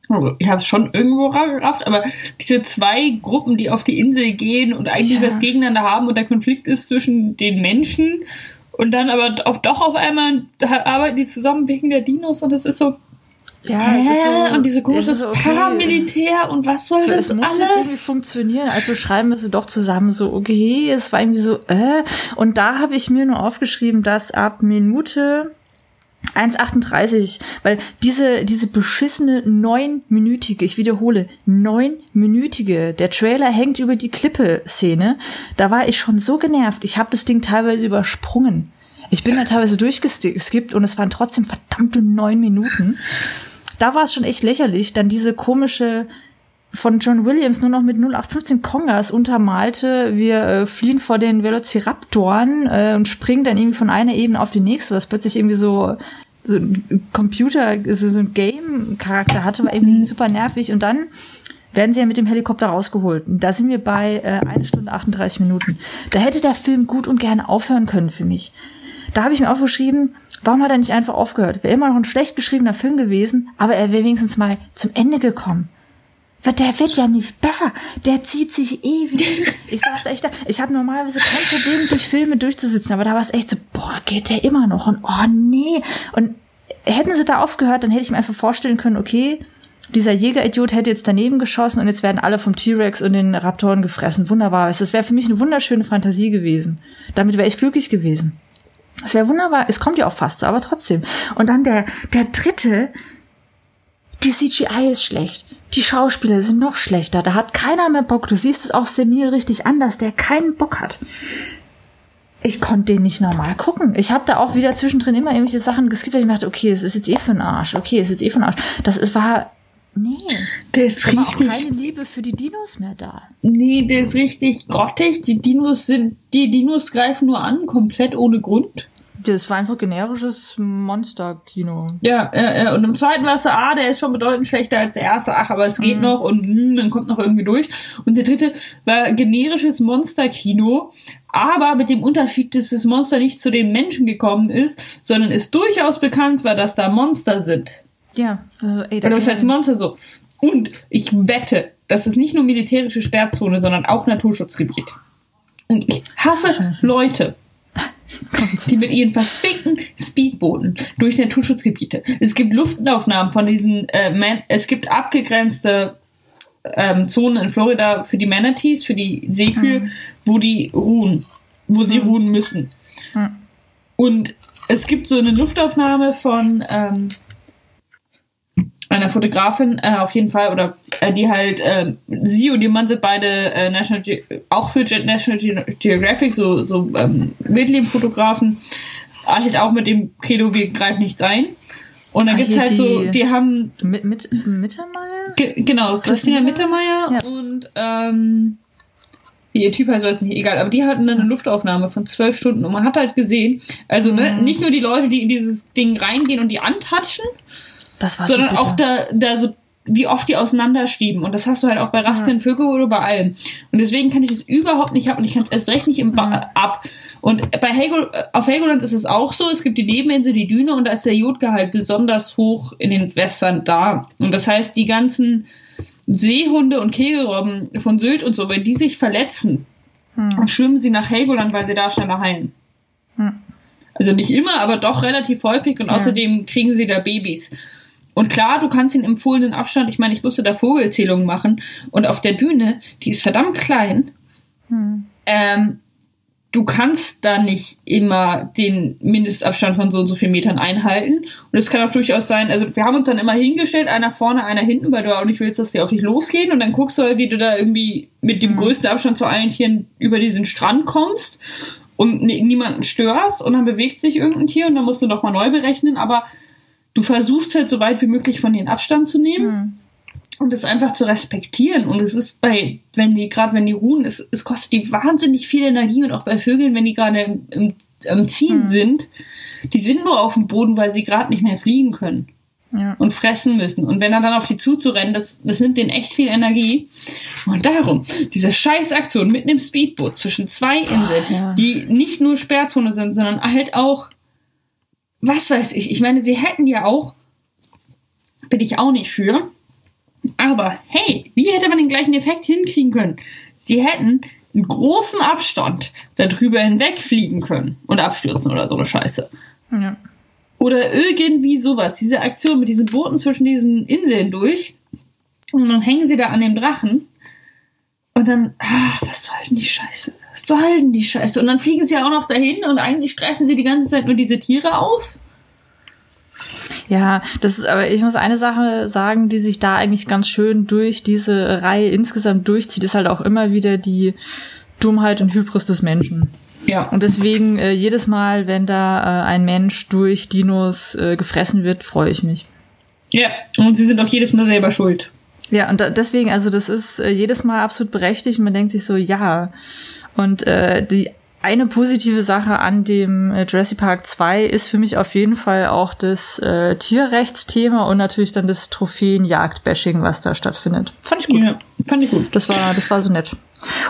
S2: also ich habe es schon irgendwo gerafft, aber diese zwei Gruppen, die auf die Insel gehen und eigentlich ja. was gegeneinander haben und der Konflikt ist zwischen den Menschen und dann aber auf, doch auf einmal arbeiten die zusammen wegen der Dinos und es ist so. Ja, Hä? Ist so, und diese große so, okay. Paramilitär und was soll so, das es muss alles? Jetzt irgendwie
S1: funktionieren. Also schreiben wir sie doch zusammen so, okay, es war irgendwie so, äh. Und da habe ich mir nur aufgeschrieben, dass ab Minute 1,38, weil diese, diese beschissene neunminütige, ich wiederhole, neunminütige, der Trailer hängt über die Klippe-Szene, da war ich schon so genervt, ich habe das Ding teilweise übersprungen. Ich bin da teilweise durchgeskippt und es waren trotzdem verdammte neun Minuten. Da war es schon echt lächerlich, dann diese komische von John Williams nur noch mit 0815 Kongas untermalte. Wir äh, fliehen vor den Velociraptoren äh, und springen dann irgendwie von einer Ebene auf die nächste, was plötzlich irgendwie so so ein Computer, so, so ein Game-Charakter hatte, war irgendwie super nervig. Und dann werden sie ja mit dem Helikopter rausgeholt. Und da sind wir bei äh, 1 Stunde 38 Minuten. Da hätte der Film gut und gerne aufhören können für mich. Da habe ich mir aufgeschrieben, warum hat er nicht einfach aufgehört? Wäre immer noch ein schlecht geschriebener Film gewesen, aber er wäre wenigstens mal zum Ende gekommen. Der wird ja nicht besser. Der zieht sich ewig. Ich saß echt da. Ich habe normalerweise kein Problem, durch Filme durchzusitzen, aber da war es echt so, boah, geht der immer noch? Und oh nee. Und hätten sie da aufgehört, dann hätte ich mir einfach vorstellen können, okay, dieser Jägeridiot hätte jetzt daneben geschossen und jetzt werden alle vom T-Rex und den Raptoren gefressen. Wunderbar. Das wäre für mich eine wunderschöne Fantasie gewesen. Damit wäre ich glücklich gewesen. Es wäre wunderbar. Es kommt ja auch fast so, aber trotzdem. Und dann der, der dritte, die CGI ist schlecht. Die Schauspieler sind noch schlechter. Da hat keiner mehr Bock. Du siehst es auch Semir richtig anders, der keinen Bock hat. Ich konnte den nicht normal gucken. Ich habe da auch wieder zwischendrin immer irgendwelche Sachen geskippt, weil ich dachte, okay, es ist jetzt eh für den Arsch. Okay, es ist jetzt eh für den Arsch. Das ist, war Nee. Der ist da richtig. War auch keine Liebe für die Dinos mehr da.
S2: Nee, der ist richtig grottig. Die Dinos sind, die Dinos greifen nur an, komplett ohne Grund.
S1: Das war einfach generisches Monster-Kino.
S2: Ja, ja, ja. Und im zweiten war es so, ah, der ist schon bedeutend schlechter als der erste. Ach, aber es geht mhm. noch und mh, hm, dann kommt noch irgendwie durch. Und der dritte war generisches Monster-Kino. Aber mit dem Unterschied, dass das Monster nicht zu den Menschen gekommen ist, sondern es durchaus bekannt war, dass da Monster sind.
S1: Ja,
S2: also ey, da Oder was heißt Monster so? Und ich wette, das ist nicht nur militärische Sperrzone, sondern auch Naturschutzgebiet. Und ich hasse Leute, die mit ihren verfickten Speedbooten durch Naturschutzgebiete. Es gibt Luftaufnahmen von diesen, äh, Man es gibt abgegrenzte ähm, Zonen in Florida für die Manatees, für die Seekühe, mhm. wo die ruhen, wo sie mhm. ruhen müssen. Mhm. Und es gibt so eine Luftaufnahme von ähm, einer Fotografin äh, auf jeden Fall oder die halt äh, sie und ihr Mann sind beide äh, National Ge auch für National Ge Geographic so so ähm, Wildleben-Fotografen halt auch mit dem Credo wir greifen nichts ein. Und dann ah, gibt's halt so die haben
S1: mit, mit Mittermeier?
S2: Ge genau Christina Mittermeier ja. und ähm, ihr Typ heißt jetzt nicht egal, aber die hatten dann eine Luftaufnahme von zwölf Stunden und man hat halt gesehen, also ne, mhm. nicht nur die Leute, die in dieses Ding reingehen und die antatschen, sondern so auch da, da so wie oft die auseinanderstieben. Und das hast du halt auch bei Rasten, ja. Vögel oder bei allem. Und deswegen kann ich es überhaupt nicht ab und ich kann es erst recht nicht im ba ab. Und bei Hegel, auf Helgoland ist es auch so, es gibt die Nebeninsel, die Düne und da ist der Jodgehalt besonders hoch in den Wässern da. Und das heißt, die ganzen Seehunde und Kegelrobben von Sylt und so, wenn die sich verletzen, hm. schwimmen sie nach Helgoland, weil sie da schneller heilen. Hm. Also nicht immer, aber doch relativ häufig und ja. außerdem kriegen sie da Babys. Und klar, du kannst den empfohlenen Abstand, ich meine, ich musste da Vogelzählungen machen und auf der Düne, die ist verdammt klein, hm. ähm, du kannst da nicht immer den Mindestabstand von so und so vielen Metern einhalten. Und es kann auch durchaus sein, also wir haben uns dann immer hingestellt, einer vorne, einer hinten, weil du auch nicht willst, dass die auf dich losgehen. Und dann guckst du halt, wie du da irgendwie mit dem mhm. größten Abstand zu allen Tieren über diesen Strand kommst und niemanden störst. Und dann bewegt sich irgendein Tier und dann musst du nochmal neu berechnen. Aber du versuchst halt so weit wie möglich von denen Abstand zu nehmen. Mhm und es einfach zu respektieren. Und es ist bei, wenn die, gerade wenn die ruhen, es, es kostet die wahnsinnig viel Energie und auch bei Vögeln, wenn die gerade im, im, im Ziehen hm. sind, die sind nur auf dem Boden, weil sie gerade nicht mehr fliegen können. Ja. Und fressen müssen. Und wenn er dann auf die zuzurennen, das, das nimmt denen echt viel Energie. Und darum, diese Scheißaktion mit einem Speedboot zwischen zwei Inseln, oh, ja. die nicht nur Sperrzone sind, sondern halt auch, was weiß ich, ich meine, sie hätten ja auch, bin ich auch nicht für, aber hey, wie hätte man den gleichen Effekt hinkriegen können? Sie hätten einen großen Abstand darüber hinwegfliegen können und abstürzen oder so eine Scheiße. Ja. Oder irgendwie sowas. Diese Aktion mit diesen Booten zwischen diesen Inseln durch. Und dann hängen sie da an dem Drachen. Und dann, ah, was soll denn die Scheiße? Soll denn die Scheiße? Und dann fliegen sie auch noch dahin und eigentlich stressen sie die ganze Zeit nur diese Tiere aus.
S1: Ja, das ist, aber ich muss eine Sache sagen, die sich da eigentlich ganz schön durch diese Reihe insgesamt durchzieht, ist halt auch immer wieder die Dummheit und Hybris des Menschen. Ja. Und deswegen äh, jedes Mal, wenn da äh, ein Mensch durch Dinos äh, gefressen wird, freue ich mich.
S2: Ja, und sie sind auch jedes Mal selber schuld.
S1: Ja, und da, deswegen, also das ist äh, jedes Mal absolut berechtigt. Man denkt sich so, ja. Und äh, die eine positive Sache an dem äh, Jurassic Park 2 ist für mich auf jeden Fall auch das äh, Tierrechtsthema und natürlich dann das Trophäenjagd-Bashing, was da stattfindet. Fand ich gut. Ja, fand ich gut. Das war, das war so nett.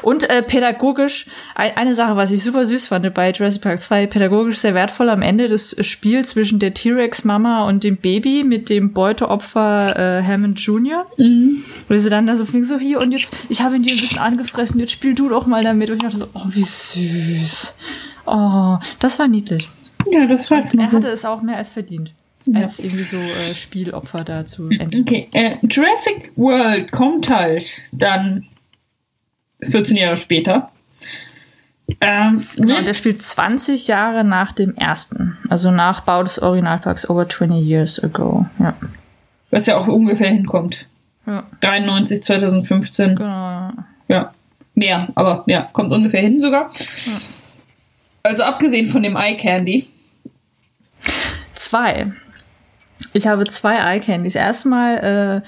S1: Und äh, pädagogisch, eine Sache, was ich super süß fand bei Jurassic Park 2, pädagogisch sehr wertvoll am Ende des Spiels zwischen der T-Rex-Mama und dem Baby mit dem Beuteopfer äh, Hammond Jr. Mhm. Weil sie dann da so fing, so hier und jetzt, ich habe ihn dir ein bisschen angefressen, jetzt spiel du doch mal damit. Und ich dachte so, oh, wie süß. Oh, das war niedlich.
S2: Ja, das war
S1: Er hatte es auch mehr als verdient. Als irgendwie so äh, Spielopfer dazu
S2: enden. Okay, äh, Jurassic World kommt halt dann 14 Jahre später.
S1: Ähm, genau, der spielt 20 Jahre nach dem ersten. Also nach Bau des Originalparks over 20 years ago. Ja.
S2: Was ja auch ungefähr hinkommt. Ja. 93, 2015. Genau. Ja. Mehr, aber ja, kommt ungefähr hin sogar. Ja. Also abgesehen von dem Eye Candy.
S1: Zwei. Ich habe zwei Eye Candies. Erstmal äh,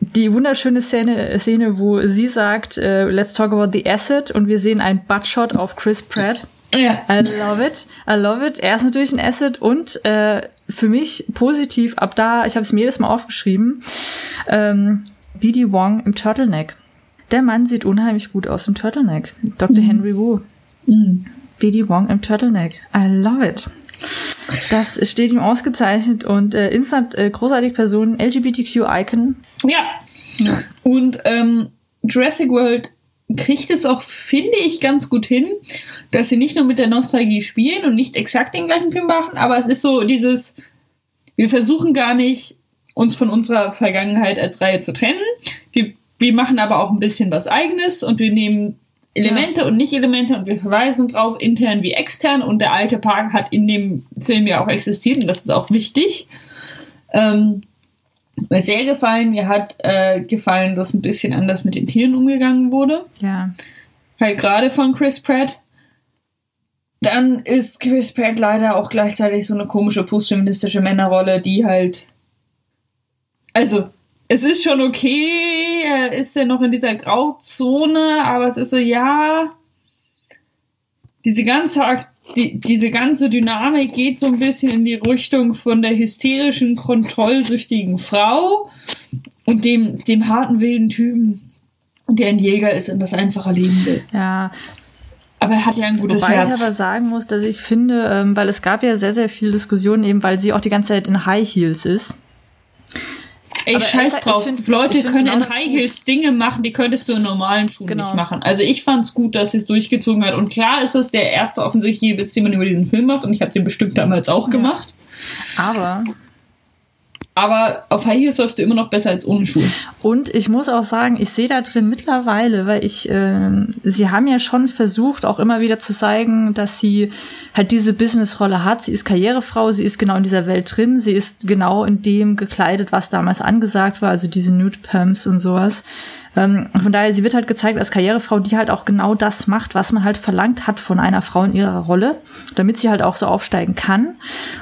S1: die wunderschöne Szene, Szene, wo sie sagt, uh, let's talk about the acid und wir sehen einen Buttshot auf Chris Pratt. Ja. I love it. I love it. Er ist natürlich ein Acid und äh, für mich positiv, ab da, ich habe es mir jedes Mal aufgeschrieben, ähm, BD Wong im Turtleneck. Der Mann sieht unheimlich gut aus im Turtleneck. Dr. Mhm. Henry Wu. Mhm. BD Wong im Turtleneck. I love it. Das steht ihm ausgezeichnet und äh, instant äh, großartig Person, LGBTQ-Icon.
S2: Ja. ja. Und ähm, Jurassic World kriegt es auch, finde ich, ganz gut hin, dass sie nicht nur mit der Nostalgie spielen und nicht exakt den gleichen Film machen, aber es ist so dieses, wir versuchen gar nicht, uns von unserer Vergangenheit als Reihe zu trennen. Wir, wir machen aber auch ein bisschen was eigenes und wir nehmen Elemente ja. und Nicht-Elemente und wir verweisen drauf, intern wie extern. Und der alte Park hat in dem Film ja auch existiert und das ist auch wichtig. Ähm, mir sehr gefallen. Mir hat äh, gefallen, dass ein bisschen anders mit den Tieren umgegangen wurde.
S1: Ja.
S2: Halt gerade von Chris Pratt. Dann ist Chris Pratt leider auch gleichzeitig so eine komische postfeministische Männerrolle, die halt. Also, es ist schon okay, er ist ja noch in dieser Grauzone, aber es ist so, ja, diese ganze, die, diese ganze Dynamik geht so ein bisschen in die Richtung von der hysterischen, kontrollsüchtigen Frau und dem, dem harten, wilden Typen, der ein Jäger ist und das einfache Leben will.
S1: Ja,
S2: aber er hat ja ein gutes
S1: Wobei
S2: Herz.
S1: ich aber sagen muss, dass ich finde, ähm, weil es gab ja sehr, sehr viel Diskussionen eben, weil sie auch die ganze Zeit in High Heels ist
S2: Ey,
S1: Aber
S2: scheiß
S1: Elsa, ich
S2: drauf.
S1: find-
S2: Leute
S1: ich
S2: können in
S1: das
S2: High. Heels Dinge machen, die könntest du in normalen Schuhen
S1: Genau.
S2: nicht machen. Also ich fand's gut, dass sie es durchgezogen hat. Und klar ist es der erste offensichtliche Witz, den man über diesen Film macht. Und ich habe den bestimmt damals auch gemacht.
S1: Aber
S2: Aber auf High Heels läufst du immer noch besser als ohne Schuhe.
S1: Und ich muss auch sagen, ich sehe da drin mittlerweile, weil ich, ähm, sie haben ja schon versucht, auch immer wieder zu zeigen, dass sie halt diese Businessrolle hat. Sie ist Karrierefrau, sie ist genau in dieser Welt drin, sie ist genau in dem gekleidet, was damals angesagt war, also diese Nude Pumps und sowas. Ähm, von daher, sie wird halt gezeigt als Karrierefrau, die halt auch genau das macht, was man halt verlangt hat von einer Frau in ihrer Rolle, damit sie halt auch so aufsteigen kann.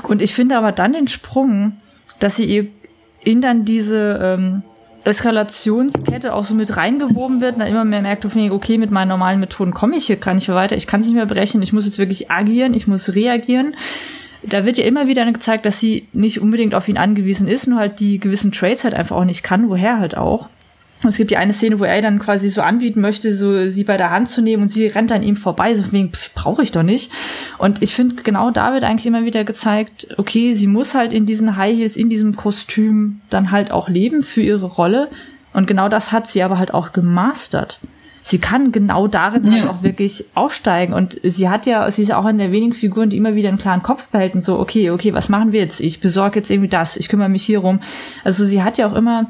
S1: Und ich finde aber dann den Sprung, dass sie ihr in dann diese ähm, Eskalationskette auch so mit reingewoben wird und dann immer mehr merkt, okay, mit meinen normalen Methoden komme ich hier gar nicht mehr weiter, ich kann es nicht mehr brechen, ich muss jetzt wirklich agieren, ich muss reagieren. Da wird ja immer wieder gezeigt, dass sie nicht unbedingt auf ihn angewiesen ist, nur halt die gewissen Trades halt einfach auch nicht kann, woher halt auch. Und es gibt ja eine Szene, wo er dann quasi so anbieten möchte, so sie bei der Hand zu nehmen und sie rennt an ihm vorbei, so wegen, brauche ich doch nicht. Und ich finde, genau da wird eigentlich immer wieder gezeigt, okay, sie muss halt in diesen High Heels, in diesem Kostüm dann halt auch leben für ihre Rolle. Und genau das hat sie aber halt auch gemastert. Sie kann genau darin halt
S2: Ja.
S1: auch wirklich aufsteigen. Und sie hat ja, sie ist ja auch eine der wenigen Figuren, die immer wieder einen klaren Kopf behalten, so, okay, okay, was machen wir jetzt? Ich besorge jetzt irgendwie das, ich kümmere mich hier rum. Also sie hat ja auch immer,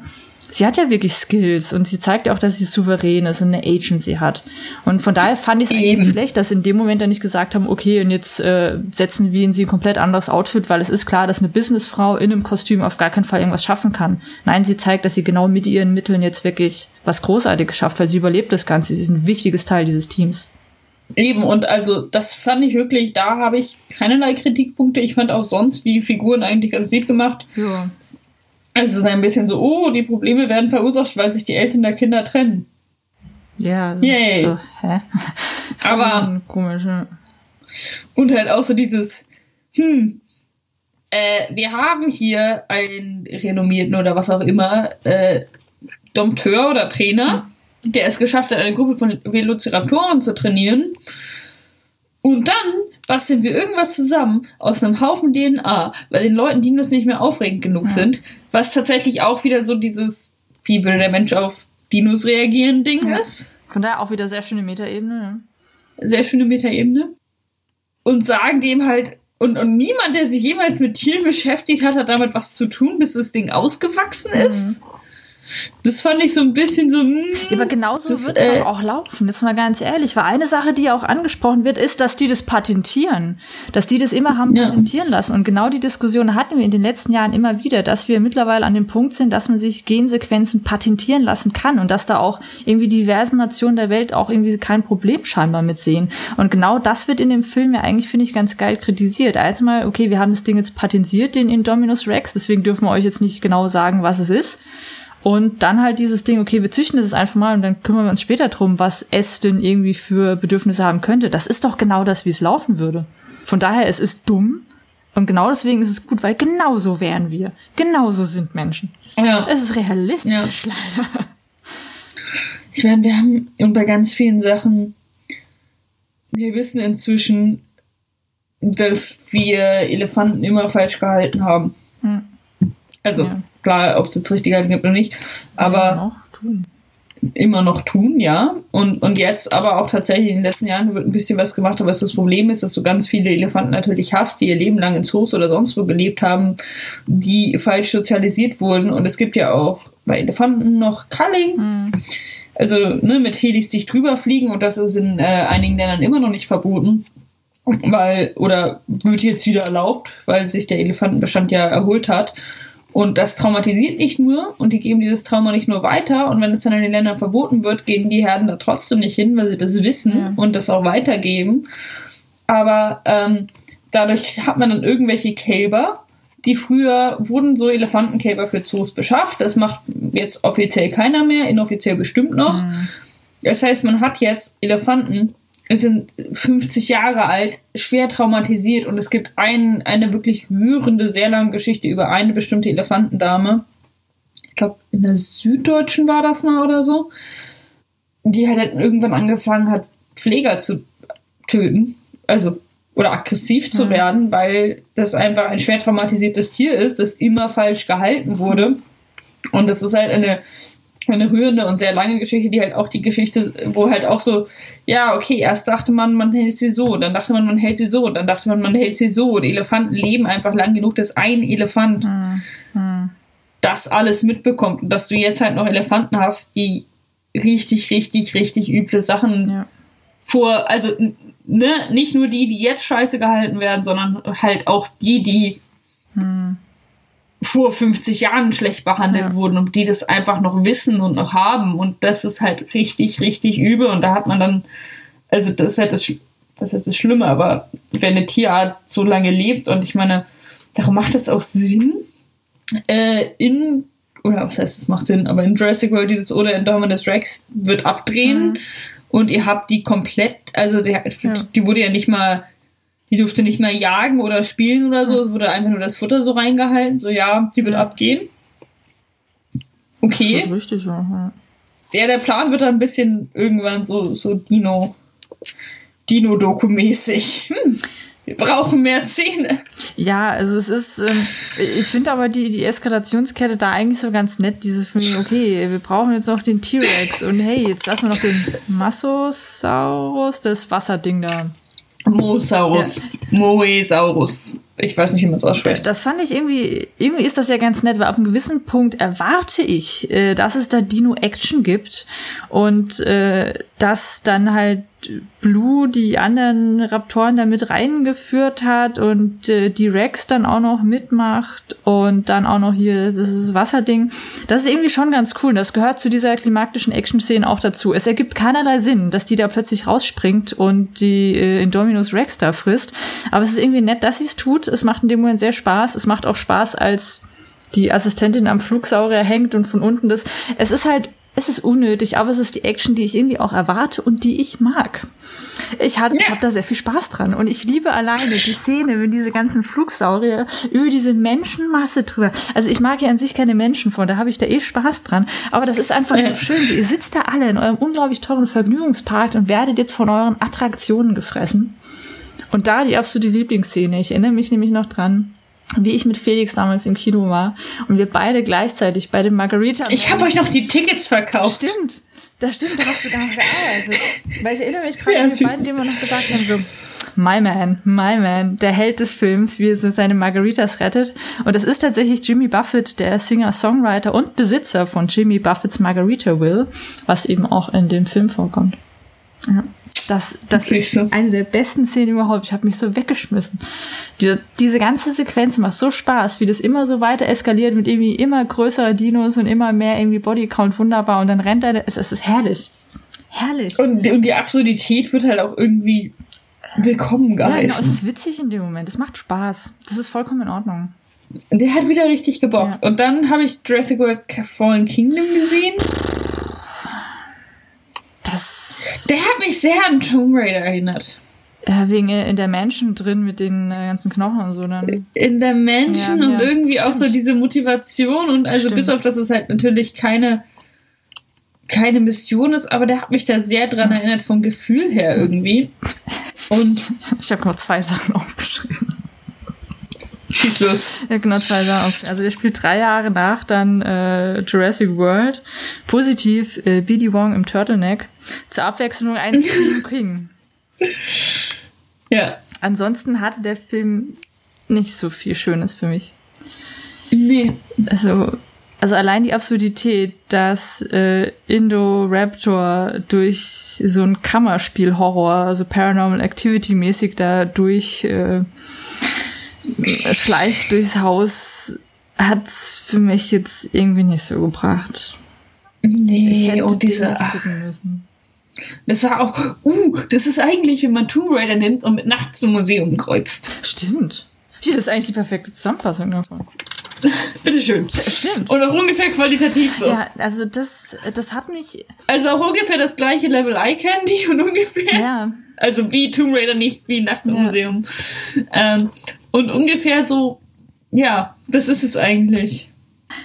S1: sie hat ja wirklich Skills und sie zeigt ja auch, dass sie souverän ist und eine Agency hat. Und von daher fand ich es eigentlich schlecht, dass sie in dem Moment dann nicht gesagt haben, okay, und jetzt äh, setzen wir in sie ein komplett anderes Outfit, weil es ist klar, dass eine Businessfrau in einem Kostüm auf gar keinen Fall irgendwas schaffen kann. Nein, sie zeigt, dass sie genau mit ihren Mitteln jetzt wirklich was Großartiges schafft, weil sie überlebt das Ganze. Sie ist ein wichtiges Teil dieses Teams.
S2: Eben, und also das fand ich wirklich, da habe ich keinerlei Kritikpunkte. Ich fand auch sonst die Figuren eigentlich ganz lieb gemacht.
S1: Ja.
S2: Also es ist ein bisschen so, oh, die Probleme werden verursacht, weil sich die Eltern der Kinder trennen.
S1: Ja, so,
S2: Yay.
S1: so hä? [LAUGHS] So
S2: Aber-
S1: komisch. Ja.
S2: Und halt auch so dieses, hm, äh, wir haben hier einen renommierten oder was auch immer, äh, Dompteur oder Trainer, der es geschafft hat, eine Gruppe von Velociraptoren zu trainieren. Und dann basteln wir irgendwas zusammen aus einem Haufen DNA, weil den Leuten Dinos nicht mehr aufregend genug sind, was tatsächlich auch wieder so dieses, wie würde der Mensch auf Dinos reagieren, Ding
S1: Ja.
S2: ist
S1: Von daher auch wieder sehr schöne Metaebene. Ja.
S2: sehr schöne Metaebene. Und sagen dem halt, und, und niemand, der sich jemals mit Tieren beschäftigt hat, hat damit was zu tun, bis das Ding ausgewachsen ist. Das fand ich so ein bisschen so. mm,
S1: Ja, aber genauso wird es
S2: äh,
S1: doch auch laufen. Jetzt mal ganz ehrlich. Weil eine Sache, die ja auch angesprochen wird, ist, dass die das patentieren. Dass die das immer haben
S2: Ja.
S1: patentieren lassen. Und genau die Diskussion hatten wir in den letzten Jahren immer wieder, dass wir mittlerweile an dem Punkt sind, dass man sich Gensequenzen patentieren lassen kann und dass da auch irgendwie diversen Nationen der Welt auch irgendwie kein Problem scheinbar mit sehen. Und genau das wird in dem Film ja eigentlich, finde ich, ganz geil kritisiert. Erstmal, okay, wir haben das Ding jetzt patentiert, den Indominus Rex, deswegen dürfen wir euch jetzt nicht genau sagen, was es ist. Und dann halt dieses Ding, okay, wir züchten das jetzt einfach mal und dann kümmern wir uns später drum, was es denn irgendwie für Bedürfnisse haben könnte. Das ist doch genau das, wie es laufen würde. Von daher, es ist dumm. Und genau deswegen ist es gut, weil genauso wären wir. Genauso sind Menschen.
S2: Ja.
S1: Es ist realistisch, leider.
S2: Ich meine, wir haben und bei ganz vielen Sachen, wir wissen inzwischen, dass wir Elefanten immer falsch gehalten haben.
S1: Hm.
S2: Also,
S1: Ja.
S2: klar, ob es jetzt richtig gehalten gibt oder nicht, aber
S1: Ja, noch tun.
S2: immer noch tun, ja. Und, und jetzt aber auch tatsächlich in den letzten Jahren wird ein bisschen was gemacht, aber das Problem ist, dass du ganz viele Elefanten natürlich hast, die ihr Leben lang in Zoos oder sonst wo gelebt haben, die falsch sozialisiert wurden. Und es gibt ja auch bei Elefanten noch Culling,
S1: Hm.
S2: also ne, mit Helis dicht drüber fliegen und das ist in äh, einigen Ländern immer noch nicht verboten. Weil, oder wird jetzt wieder erlaubt, weil sich der Elefantenbestand ja erholt hat. Und das traumatisiert nicht nur und die geben dieses Trauma nicht nur weiter. Und wenn es dann in den Ländern verboten wird, gehen die Herden da trotzdem nicht hin, weil sie das wissen
S1: Ja.
S2: und das auch weitergeben. Aber ähm, dadurch hat man dann irgendwelche Kälber, die früher wurden so Elefantenkälber für Zoos beschafft. Das macht jetzt offiziell keiner mehr, inoffiziell bestimmt noch.
S1: Hm.
S2: Das heißt, man hat jetzt Elefanten, es sind 50 Jahre alt, schwer traumatisiert und es gibt ein, eine wirklich rührende, sehr lange Geschichte über eine bestimmte Elefantendame. Ich glaube, in der Süddeutschen war das mal oder so. Die halt dann irgendwann angefangen hat, Pfleger zu töten. Also, oder aggressiv zu
S1: Mhm.
S2: werden, weil das einfach ein schwer traumatisiertes Tier ist, das immer falsch gehalten wurde. Und das ist halt eine, eine rührende und sehr lange Geschichte, die halt auch die Geschichte, wo halt auch so, ja, okay, erst dachte man, man hält sie so, dann dachte man, man hält sie so, dann dachte man, man hält sie so. Die Elefanten leben einfach lang genug, dass ein Elefant
S1: Hm. Hm.
S2: das alles mitbekommt und dass du jetzt halt noch Elefanten hast, die richtig, richtig, richtig üble Sachen
S1: Ja.
S2: vor, also ne, nicht nur die, die jetzt scheiße gehalten werden, sondern halt auch die, die
S1: Hm.
S2: Vor 50 Jahren schlecht behandelt
S1: Ja.
S2: wurden und die das einfach noch wissen und noch haben und das ist halt richtig, richtig übel und da hat man dann, also das ist halt das, was ist das Schlimme, aber wenn eine Tierart so lange lebt und ich meine, darum macht es auch Sinn, äh, in, oder was heißt, es macht Sinn, aber in Jurassic World dieses oder Indominus Rex wird abdrehen
S1: Mhm.
S2: und ihr habt die komplett, also die,
S1: Ja.
S2: die wurde ja nicht mal, die durfte nicht mal jagen oder spielen oder so, es wurde einfach nur das Futter so reingehalten, so ja, die wird
S1: Ja.
S2: abgehen.
S1: Das
S2: Okay.
S1: ist richtig, ja. ja.
S2: Der Plan wird dann ein bisschen irgendwann so, so Dino, Dino-Doku-mäßig. Hm, wir brauchen mehr Zähne.
S1: Ja, also es ist, ähm, ich finde aber die, die Eskalationskette da eigentlich so ganz nett, dieses von okay, wir brauchen jetzt noch den T-Rex und hey, jetzt lassen wir noch den Massosaurus, das Wasserding da.
S2: Mosaurus. Moesaurus. Ich weiß nicht, wie man es ausspricht.
S1: Das fand ich irgendwie, irgendwie ist das ja ganz nett, weil ab einem gewissen Punkt erwarte ich, äh, dass es da Dino-Action gibt und äh, dass dann halt Blue die anderen Raptoren da mit reingeführt hat und äh, die Rex dann auch noch mitmacht und dann auch noch hier dieses Wasserding. Das ist irgendwie schon ganz cool. Das gehört zu dieser klimaktischen Action-Szene auch dazu. Es ergibt keinerlei Sinn, dass die da plötzlich rausspringt und die äh, Indominus Rex da frisst. Aber es ist irgendwie nett, dass sie es tut. Es macht in dem Moment sehr Spaß. Es macht auch Spaß, als die Assistentin am Flugsaurier hängt und von unten das. Es ist halt, es ist unnötig, aber es ist die Action, die ich irgendwie auch erwarte und die ich mag. Ich, hatte, ich habe da sehr viel Spaß dran und ich liebe alleine die Szene, wenn diese ganzen Flugsaurier über diese Menschenmasse drüber. Also ich mag ja an sich keine Menschen von, da habe ich da eh Spaß dran. Aber das ist einfach so
S2: Ja.
S1: schön. Ihr sitzt da alle in eurem unglaublich teuren Vergnügungspark und werdet jetzt von euren Attraktionen gefressen. Und da die absolute Lieblingsszene. Ich erinnere mich nämlich noch dran, wie ich mit Felix damals im Kino war und wir beide gleichzeitig bei dem Margarita.
S2: Ich habe euch noch die Tickets verkauft.
S1: Stimmt. Das stimmt, da hast du damals gearbeitet. [LAUGHS] Weil ich erinnere mich dran,
S2: Ja,
S1: wir beiden dem wir noch gesagt haben, so, my man, my man, der Held des Films, wie er so seine Margaritas rettet. Und das ist tatsächlich Jimmy Buffett, der Singer-Songwriter und Besitzer von Jimmy Buffetts Margarita Will, was eben auch in dem Film vorkommt. Ja. Das, das
S2: Okay,
S1: ist
S2: so.
S1: eine der besten Szenen überhaupt. Ich habe mich so weggeschmissen. Diese, diese ganze Sequenz macht so Spaß, wie das immer so weiter eskaliert mit irgendwie immer größerer Dinos und immer mehr irgendwie Bodycount. Wunderbar. Und dann rennt er. Es, es ist herrlich. Herrlich.
S2: Und, und die Absurdität wird halt auch irgendwie willkommen
S1: ja, genau, es
S2: geheißen.
S1: ist witzig in dem Moment. Es macht Spaß. Das ist vollkommen in Ordnung.
S2: Der hat wieder richtig gebockt.
S1: Ja.
S2: Und dann habe ich Jurassic World Fallen Kingdom gesehen. Der hat mich sehr an Tomb Raider erinnert.
S1: äh, wegen äh, in der Mansion drin mit den äh, ganzen Knochen und so. Dann,
S2: In der Mansion
S1: Ja,
S2: und
S1: ja,
S2: irgendwie auch so
S1: stimmt.
S2: diese Motivation und also
S1: Stimmt.
S2: bis auf das es halt natürlich keine keine Mission ist, aber der hat mich da sehr dran erinnert vom Gefühl her irgendwie. Und [LAUGHS]
S1: ich habe noch [LAUGHS] zwei Sachen aufgeschrieben.
S2: schieß los.
S1: Ja, genau, zwei Sachen. auf- Also der spielt drei Jahre nach dann äh, Jurassic World. Positiv äh, B.D. Wong im Turtleneck. Zur Abwechslung ein Stephen [LAUGHS] King.
S2: Ja.
S1: Ansonsten hatte der Film nicht so viel Schönes für mich.
S2: Nee.
S1: Also, also allein die Absurdität, dass äh, Indoraptor durch so ein Kammerspiel-Horror, also Paranormal Activity-mäßig da durch äh, schleicht durchs Haus, hat's für mich jetzt irgendwie nicht so gebracht. Ich
S2: Nee,
S1: hätte
S2: und
S1: den
S2: diese,
S1: nicht
S2: ach,
S1: gucken müssen.
S2: Das war auch, uh, das ist eigentlich, wenn man Tomb Raider nimmt und mit Nacht zum Museum kreuzt.
S1: Stimmt. Hier, das ist eigentlich die perfekte Zusammenfassung davon. [LAUGHS]
S2: Bitteschön.
S1: Stimmt.
S2: Und auch ungefähr qualitativ so.
S1: Ja, also das, das hat mich,
S2: Also auch ungefähr das gleiche Level Eye Candy und ungefähr.
S1: ja,
S2: Also wie Tomb Raider, nicht wie Nachts im
S1: Ja.
S2: Museum. Ähm, und ungefähr so, ja, das ist es eigentlich.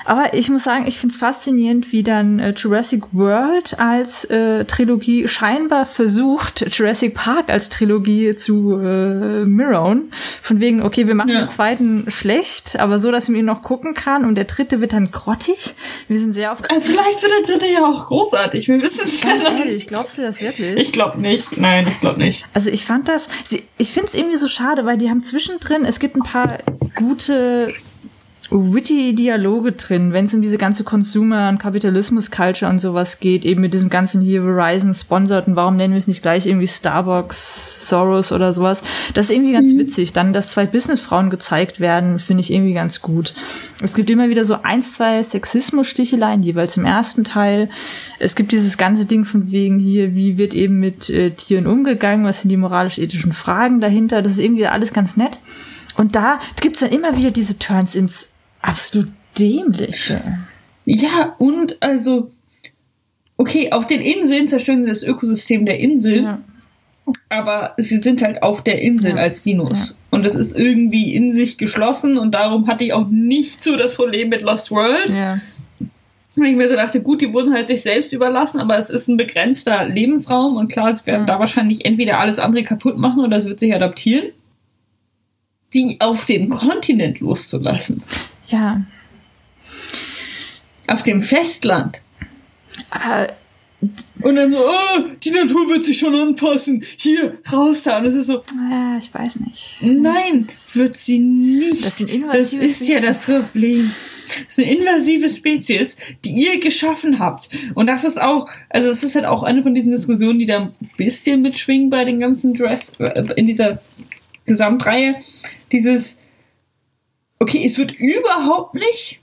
S1: Aber ich muss sagen, ich finde es faszinierend, wie dann äh, Jurassic World als äh, Trilogie scheinbar versucht, Jurassic Park als Trilogie zu äh, mirrorn. Von wegen, okay, wir machen
S2: Ja.
S1: den zweiten schlecht, aber so, dass man ihn noch gucken kann und der dritte wird dann grottig. Wir sind sehr auf
S2: Äh, Vielleicht wird der dritte ja auch großartig. Wir wissen es
S1: Ganz
S2: nicht.
S1: ehrlich, glaubst du das wirklich?
S2: Ich glaube nicht. Nein, ich glaube nicht.
S1: Also ich fand das, ich finde es irgendwie so schade, weil die haben zwischendrin, es gibt ein paar gute witty Dialoge drin, wenn es um diese ganze Consumer- und Kapitalismus-Culture und sowas geht, eben mit diesem ganzen hier Verizon sponsored und warum nennen wir es nicht gleich irgendwie Starbucks, Soros oder sowas. Das ist irgendwie ganz witzig. Dann, dass zwei Businessfrauen gezeigt werden, finde ich irgendwie ganz gut. Es gibt immer wieder so eins, zwei Sexismus-Sticheleien, jeweils im ersten Teil. Es gibt dieses ganze Ding von wegen hier, wie wird eben mit äh, Tieren umgegangen, was sind die moralisch-ethischen Fragen dahinter. Das ist irgendwie alles ganz nett. Und da gibt's dann immer wieder diese Turns ins absolut dämliche.
S2: Ja, und also, okay, auf den Inseln zerstören sie das Ökosystem der Insel,
S1: Ja.
S2: aber sie sind halt auf der Insel
S1: Ja.
S2: als Dinos.
S1: Ja.
S2: Und das ist irgendwie in sich geschlossen und darum hatte ich auch nicht so das Problem mit Lost World.
S1: Ja.
S2: Weil ich mir so dachte, gut, die wurden halt sich selbst überlassen, aber es ist ein begrenzter Lebensraum und klar, sie werden da wahrscheinlich entweder alles andere kaputt machen oder es wird sich adaptieren. Die auf dem Kontinent loszulassen.
S1: Ja.
S2: Auf dem Festland.
S1: Aber
S2: Und dann so, oh, die Natur wird sich schon anpassen. Hier, raus da. Und es ist so,
S1: ja, ich weiß nicht.
S2: nein, wird sie nicht.
S1: Das sind
S2: Das
S1: invasive
S2: ist ja das Problem. Das ist eine invasive Spezies, die ihr geschaffen habt. Und das ist auch, also es ist halt auch eine von diesen Diskussionen, die da ein bisschen mitschwingen bei den ganzen Dress, äh, in dieser Gesamtreihe. Dieses, okay, es wird überhaupt nicht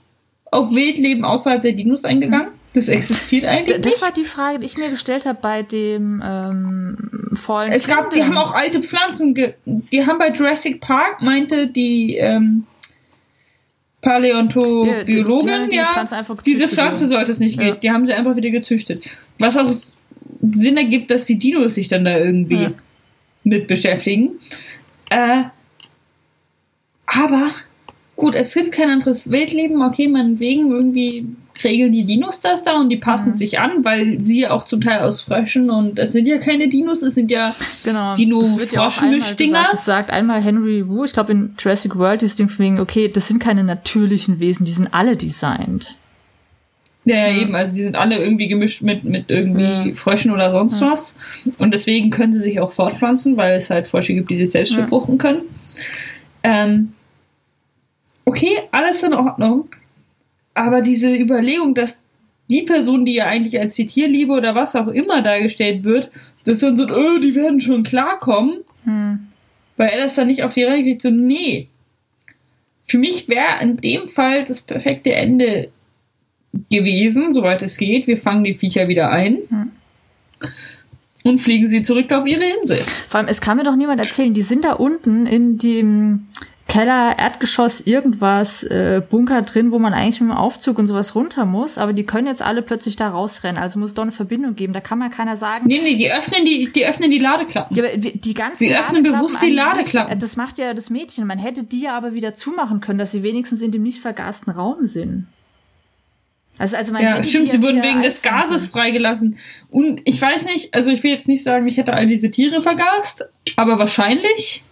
S2: auf Wildleben außerhalb der Dinos eingegangen. Das existiert eigentlich
S1: Das
S2: nicht.
S1: war die Frage, die ich mir gestellt habe bei dem ähm, Fallen
S2: Es gab, die
S1: Kingdom.
S2: haben auch alte Pflanzen, die haben bei Jurassic Park, meinte die ähm, Paläontologiologin,
S1: Ja, die- die
S2: ja,
S1: Pflanze einfach
S2: diese Pflanze sollte es nicht
S1: Ja.
S2: geben, die haben sie einfach wieder gezüchtet. Was auch Sinn ergibt, dass die Dinos sich dann da irgendwie
S1: Ja.
S2: mit beschäftigen. Äh, aber gut, es gibt kein anderes Wildleben, okay, meinetwegen irgendwie regeln die Dinos das da und die passen
S1: Mhm.
S2: sich an, weil sie ja auch zum Teil aus Fröschen und es sind ja keine Dinos, es sind ja
S1: Genau.
S2: Dino-
S1: das wird ja. Das sagt einmal Henry Wu, ich glaube in Jurassic World, Ding von wegen, okay, das sind keine natürlichen Wesen, die sind alle designt.
S2: Ja, ja, eben, also die sind alle irgendwie gemischt mit, mit irgendwie
S1: Ja.
S2: Fröschen oder sonst
S1: Ja.
S2: was. Und deswegen können sie sich auch fortpflanzen, weil es halt Frösche gibt, die sich selbst
S1: Ja.
S2: befruchten können. Ähm, okay, alles in Ordnung. Aber diese Überlegung, dass die Person, die ja eigentlich als die Tierliebe oder was auch immer dargestellt wird, dass dann so, oh, die werden schon klarkommen,
S1: Hm.
S2: weil er das dann nicht auf die Reihe kriegt, so, nee. Für mich wäre in dem Fall das perfekte Ende gewesen, soweit es geht. Wir fangen die Viecher wieder ein
S1: Hm.
S2: und fliegen sie zurück auf ihre Insel.
S1: Vor allem, es kann mir doch niemand erzählen, die sind da unten in dem Keller, Erdgeschoss, irgendwas, äh, Bunker drin, wo man eigentlich mit dem Aufzug und sowas runter muss, aber die können jetzt alle plötzlich da rausrennen. Also muss es doch eine Verbindung geben. Da kann man keiner sagen.
S2: Nee, nee, die öffnen die, die öffnen die Ladeklappen.
S1: Ja, die- die ganzen
S2: Sie öffnen bewusst die Ladeklappen.
S1: Das macht ja das Mädchen. Man hätte die ja aber wieder zumachen können, dass sie wenigstens in dem nicht vergasten Raum sind. Also, also man
S2: Ja, stimmt, sie wurden wegen des Gases freigelassen. Und ich weiß nicht, also ich will jetzt nicht sagen, ich hätte all diese Tiere vergast, aber wahrscheinlich.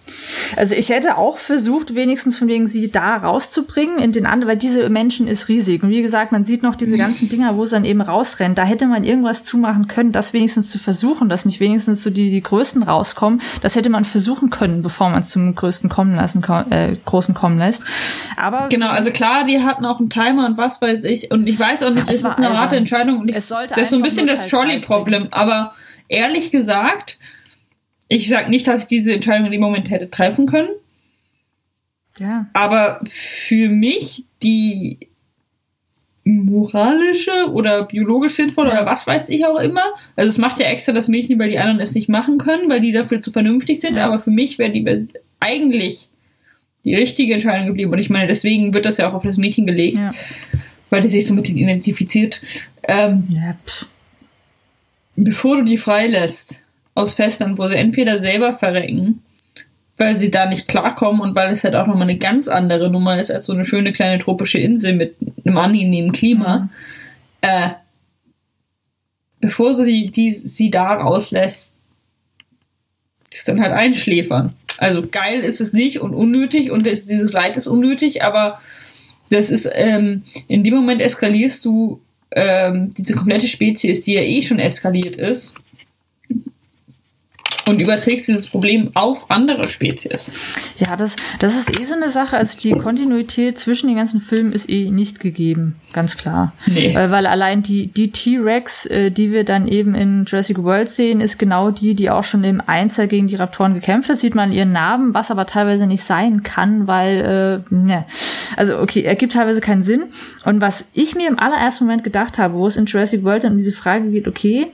S1: Also ich hätte auch versucht, wenigstens von wegen sie da rauszubringen in den anderen, weil diese Menschen ist riesig. Und wie gesagt, man sieht noch diese ganzen Dinger, wo sie dann eben rausrennen. Da hätte man irgendwas zumachen können, das wenigstens zu versuchen, dass nicht wenigstens so die, die Größten rauskommen. Das hätte man versuchen können, bevor man es zum Größten kommen lassen, äh, Großen kommen lässt. Aber
S2: Genau, also klar, die hatten auch einen Timer und was weiß ich. Und ich weiß auch nicht,
S1: Es
S2: ist eine harte Entscheidung. Und ich,
S1: Es sollte
S2: das ist so ein bisschen das Trolley-Problem. Aber ehrlich gesagt, ich sag nicht, dass ich diese Entscheidung in dem Moment hätte treffen können.
S1: ja.
S2: Aber für mich die moralische oder biologisch sinnvoll
S1: Ja.
S2: oder was weiß ich auch immer. Also es macht ja extra das Mädchen, weil die anderen es nicht machen können, weil die dafür zu vernünftig sind.
S1: Ja.
S2: Aber für mich wäre die eigentlich die richtige Entscheidung geblieben. Und ich meine, deswegen wird das ja auch auf das Mädchen gelegt,
S1: Ja.
S2: weil die sich so mit ihnen identifiziert. Ähm, bevor du die freilässt aus Festland, wo sie entweder selber verrecken, weil sie da nicht klarkommen und weil es halt auch nochmal eine ganz andere Nummer ist als so eine schöne kleine tropische Insel mit einem angenehmen Klima, mhm. äh, bevor sie die, sie da rauslässt, ist dann halt einschläfern. Also geil ist es nicht und unnötig und das, dieses Leid ist unnötig, aber das ist, ähm, in dem Moment eskalierst du ähm, diese komplette Spezies, die ja eh schon eskaliert ist, und überträgst dieses Problem auf andere Spezies.
S1: Ja, das, das ist eh so eine Sache. Also die Kontinuität zwischen den ganzen Filmen ist eh nicht gegeben, ganz klar. Nee. Weil, weil allein die, die T-Rex, äh, die wir dann eben in Jurassic World sehen, ist genau die, die auch schon im Einzel gegen die Raptoren gekämpft hat. Sieht man ihren Narben, was aber teilweise nicht sein kann, weil, äh, ne. Also okay, ergibt teilweise keinen Sinn. Und was ich mir im allerersten Moment gedacht habe, wo es in Jurassic World dann um diese Frage geht, okay,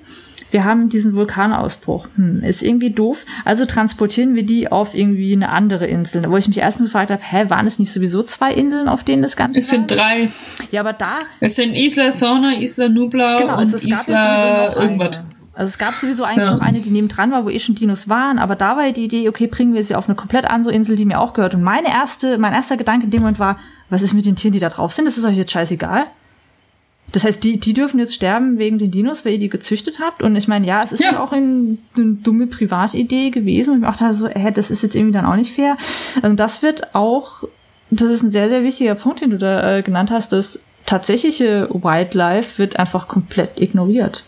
S1: wir haben diesen Vulkanausbruch. Hm, ist irgendwie doof. Also transportieren wir die auf irgendwie eine andere Insel. Wo ich mich erstens gefragt habe, hä, waren es nicht sowieso zwei Inseln, auf denen das Ganze
S2: Es sind drei.
S1: Ja, aber da.
S2: Es sind Isla Sorna, Isla Nubla genau, also und es gab Isla
S1: irgendwas. Also es gab sowieso eigentlich ja. noch eine, die neben dran war, wo eh schon Dinos waren, aber da war die Idee, okay, bringen wir sie auf eine komplett andere Insel, die mir auch gehört. Und meine erste, mein erster Gedanke in dem Moment war, was ist mit den Tieren, die da drauf sind? Das ist euch jetzt scheißegal. Das heißt, die, die dürfen jetzt sterben wegen den Dinos, weil ihr die gezüchtet habt. Und ich meine, ja, es ist ja. auch eine, eine dumme Privatidee gewesen. Und ich dachte so, hä, das ist jetzt irgendwie dann auch nicht fair. Also das wird auch, das ist ein sehr, sehr wichtiger Punkt, den du da äh, genannt hast, das tatsächliche Wildlife wird einfach komplett ignoriert.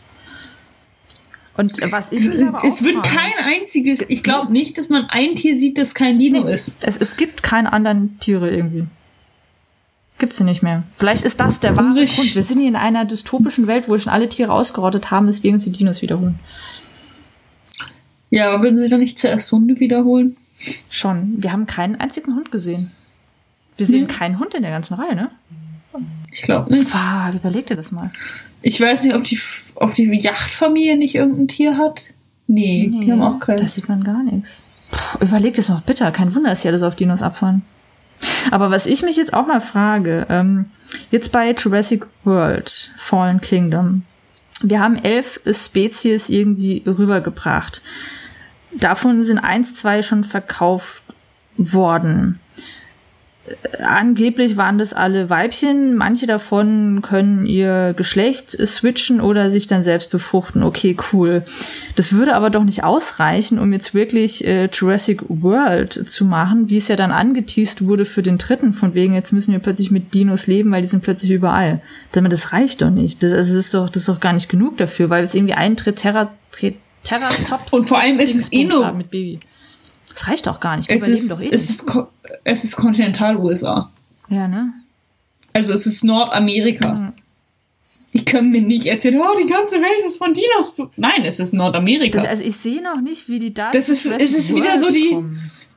S2: Und was ich es, es wird kein einziges, ich glaube nicht, dass man ein Tier sieht, das kein Dino nee, ist.
S1: Es, es gibt keine anderen Tiere irgendwie. Gibt's sie nicht mehr. Vielleicht ist das der wahre Grund. Wir sind hier in einer dystopischen Welt, wo schon alle Tiere ausgerottet haben, deswegen sie Dinos wiederholen.
S2: Ja, aber würden sie dann nicht zuerst Hunde wiederholen?
S1: Schon. Wir haben keinen einzigen Hund gesehen. Wir sehen hm. keinen Hund in der ganzen Reihe, ne?
S2: Ich glaube nicht.
S1: Fuck, überleg dir das mal.
S2: Ich weiß nicht, ob die, ob die Yachtfamilie nicht irgendein Tier hat. Nee, nee die haben auch keinen.
S1: Da sieht man gar nichts. Puh, überleg das noch bitte. Kein Wunder, dass die alles auf Dinos abfahren. Aber was ich mich jetzt auch mal frage, ähm, jetzt bei Jurassic World Fallen Kingdom, wir haben elf Spezies irgendwie rübergebracht. Davon sind eins, zwei schon verkauft worden angeblich waren das alle Weibchen. Manche davon können ihr Geschlecht switchen oder sich dann selbst befruchten. Okay, cool. Das würde aber doch nicht ausreichen, um jetzt wirklich äh, Jurassic World zu machen, wie es ja dann angeteased wurde für den dritten, von wegen, jetzt müssen wir plötzlich mit Dinos leben, weil die sind plötzlich überall. Das reicht doch nicht. Das, also das ist doch, das ist doch gar nicht genug dafür, weil es irgendwie einen Tritt Terra, Terrazops
S2: und vor allem ist es eh nur mit Baby.
S1: Das reicht doch gar nicht. Die
S2: es ist, doch eh es, nicht. Ist, es ist Kontinental-USA.
S1: Ja, ne?
S2: Also es ist Nordamerika. Mhm. Die können mir nicht erzählen, oh, die ganze Welt ist von Dinos. Nein, es ist Nordamerika.
S1: Das, also ich sehe noch nicht, wie die da.
S2: Das ist, es ist wieder so die,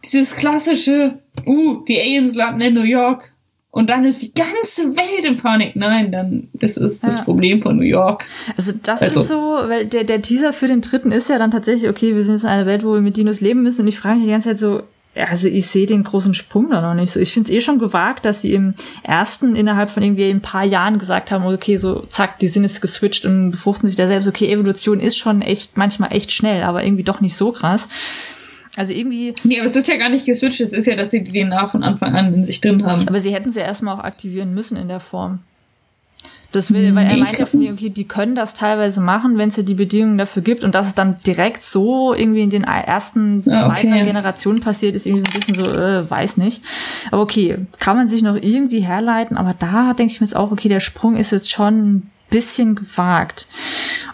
S2: dieses klassische, uh, die Aliens landen in New York. Und dann ist die ganze Welt in Panik. Nein, dann das ist das ja. Problem von New York.
S1: Also das also. ist so, weil der, der Teaser für den dritten ist ja dann tatsächlich, okay, wir sind jetzt in einer Welt, wo wir mit Dinos leben müssen. Und ich frage mich die ganze Zeit so, also ich sehe den großen Sprung da noch nicht so. Ich finde es eh schon gewagt, dass sie im ersten innerhalb von irgendwie ein paar Jahren gesagt haben, okay, so zack, die sind jetzt geswitcht und befruchten sich da selbst. Okay, Evolution ist schon echt, manchmal echt schnell, aber irgendwie doch nicht so krass. Also irgendwie.
S2: Nee, aber es ist ja gar nicht geswitcht, es ist ja, dass sie die DNA von Anfang an in sich drin haben.
S1: Aber sie hätten sie erstmal auch aktivieren müssen in der Form. Das will, weil er meinte von mir, okay, die können das teilweise machen, wenn es ja die Bedingungen dafür gibt und dass es dann direkt so irgendwie in den ersten ja, zwei, okay. drei Generationen passiert, ist irgendwie so ein bisschen so, äh, weiß nicht. Aber okay, kann man sich noch irgendwie herleiten, aber da denke ich mir jetzt auch, okay, der Sprung ist jetzt schon ein bisschen gewagt.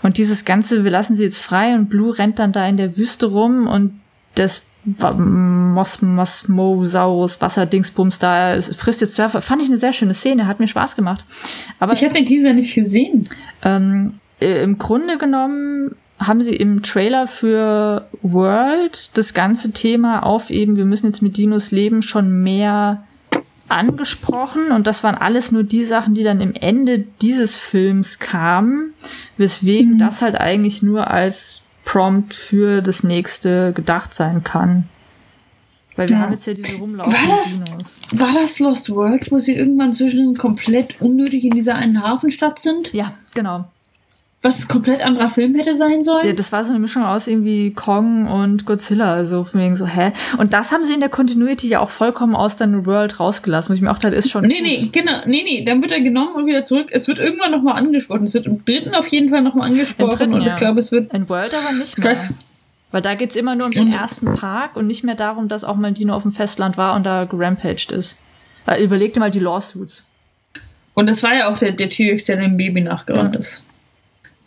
S1: Und dieses Ganze, wir lassen sie jetzt frei und Blue rennt dann da in der Wüste rum und das Mos Mosmosaurus Wasserdingsbums da frisst jetzt Surfer. Fand ich eine sehr schöne Szene, hat mir Spaß gemacht.
S2: Aber ich habe den Teaser nicht gesehen.
S1: Ähm, äh, Im Grunde genommen haben sie im Trailer für World das ganze Thema auf eben, wir müssen jetzt mit Dinos leben, schon mehr angesprochen und das waren alles nur die Sachen, die dann im Ende dieses Films kamen, weswegen mhm. das halt eigentlich nur als Prompt für das nächste gedacht sein kann. Weil wir ja. haben jetzt ja diese rumlaufenden
S2: war das, Dinos. War das Lost World, wo sie irgendwann zwischen komplett unnötig in dieser einen Hafenstadt sind?
S1: Ja, genau.
S2: Was ein komplett anderer Film hätte sein sollen.
S1: Ja, das war so eine Mischung aus irgendwie Kong und Godzilla, also von wegen so, hä? Und das haben sie in der Continuity ja auch vollkommen aus der New World rausgelassen, wo ich mir auch dachte, ist schon.
S2: Nee, gut. nee, genau, nee, nee, dann wird er genommen und wieder zurück. Es wird irgendwann nochmal angesprochen. Es wird im dritten auf jeden Fall nochmal angesprochen dritten, und ja. ich glaube, es wird.
S1: In World aber nicht mehr. Weiß, weil da geht's immer nur um den mhm. ersten Park und nicht mehr darum, dass auch mal Dino auf dem Festland war und da gerampaged ist. Weil überleg dir mal die Lawsuits.
S2: Und das war ja auch der, der T-Rex, der dem Baby nachgerannt ja. ist.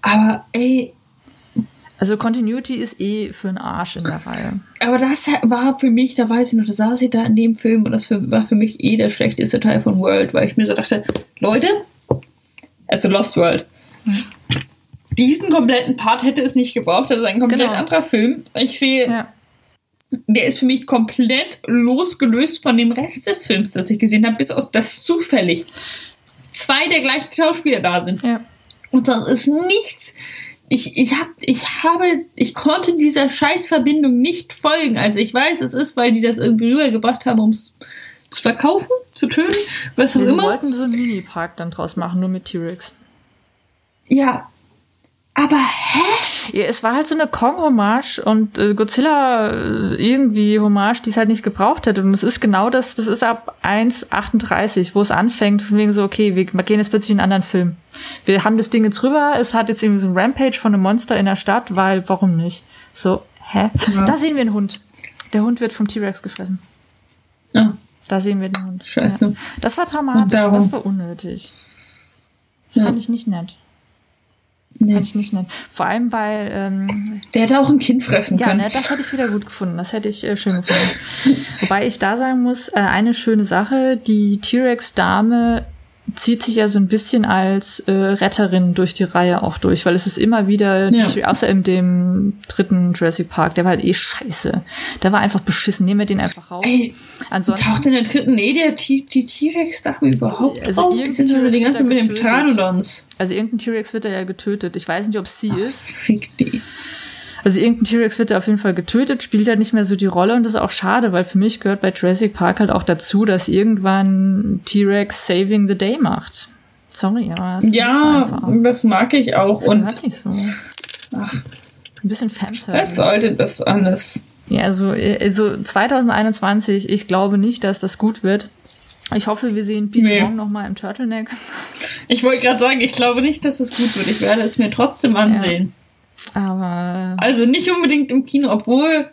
S2: Aber ey.
S1: Also Continuity ist eh für einen Arsch in der Reihe.
S2: Aber das war für mich, da weiß ich noch, da saß ich da in dem Film und das war für mich eh der schlechteste Teil von World, weil ich mir so dachte, Leute, also Lost World. Hm diesen kompletten Part hätte es nicht gebraucht. Das ist ein komplett genau. anderer Film. Ich sehe, ja. der ist für mich komplett losgelöst von dem Rest des Films, das ich gesehen habe, bis aus das zufällig zwei der gleichen Schauspieler da sind. Ja. Und das ist nichts. Ich, ich, hab, ich habe, ich konnte dieser Scheißverbindung nicht folgen. Also ich weiß, es ist, weil die das irgendwie rübergebracht haben, um es zu verkaufen, zu töten, was auch immer.
S1: Wir wollten so einen Mini-Park dann draus machen, nur mit T-Rex.
S2: Ja, aber hä?
S1: Ja, es war halt so eine Kong-Hommage und äh, Godzilla äh, irgendwie Hommage, die es halt nicht gebraucht hätte. Und es ist genau das, das ist ab 1,38, wo es anfängt, von wegen so, okay, wir gehen jetzt plötzlich in einen anderen Film. Wir haben das Ding jetzt rüber, es hat jetzt irgendwie so ein Rampage von einem Monster in der Stadt, weil, warum nicht? So, hä? Ja. Da sehen wir einen Hund. Der Hund wird vom T-Rex gefressen. Ja. Da sehen wir den Hund.
S2: Scheiße. Ja.
S1: Das war dramatisch, das war unnötig. Das ja. fand ich nicht nett. Nee. Kann ich nicht nennen. Vor allem, weil. Ähm,
S2: Der hätte auch ein Kind fressen
S1: ja,
S2: können.
S1: Ja, ne, das hätte ich wieder gut gefunden. Das hätte ich äh, schön gefunden. [LAUGHS] Wobei ich da sagen muss, äh, eine schöne Sache, die T-Rex-Dame zieht sich ja so ein bisschen als äh, Retterin durch die Reihe auch durch, weil es ist immer wieder, ja. die, außer in dem dritten Jurassic Park, der war halt eh scheiße. Der war einfach beschissen. Nehmen wir den einfach raus.
S2: Ey, Ansonsten taucht in der dritten eh der T-Rex-Dame überhaupt also auf? Die sind die ganze mit dem Pteranodons.
S1: Also irgendein T-Rex wird da ja getötet. Ich weiß nicht, ob sie ist.
S2: Fick die.
S1: Also irgendein T-Rex wird da auf jeden Fall getötet, spielt halt nicht mehr so die Rolle und das ist auch schade, weil für mich gehört bei Jurassic Park halt auch dazu, dass irgendwann T-Rex Saving the Day macht. Sorry, aber
S2: es Ja, das mag ich auch.
S1: Das und nicht so. Ach. Ein bisschen Fanservice.
S2: Was sollte das alles?
S1: Ja, also, also 2021, ich glaube nicht, dass das gut wird. Ich hoffe, wir sehen Billy nee. Wong nochmal im Turtleneck.
S2: Ich wollte gerade sagen, ich glaube nicht, dass es gut wird. Ich werde es mir trotzdem ansehen.
S1: Ja. Aber.
S2: Also nicht unbedingt im Kino, obwohl,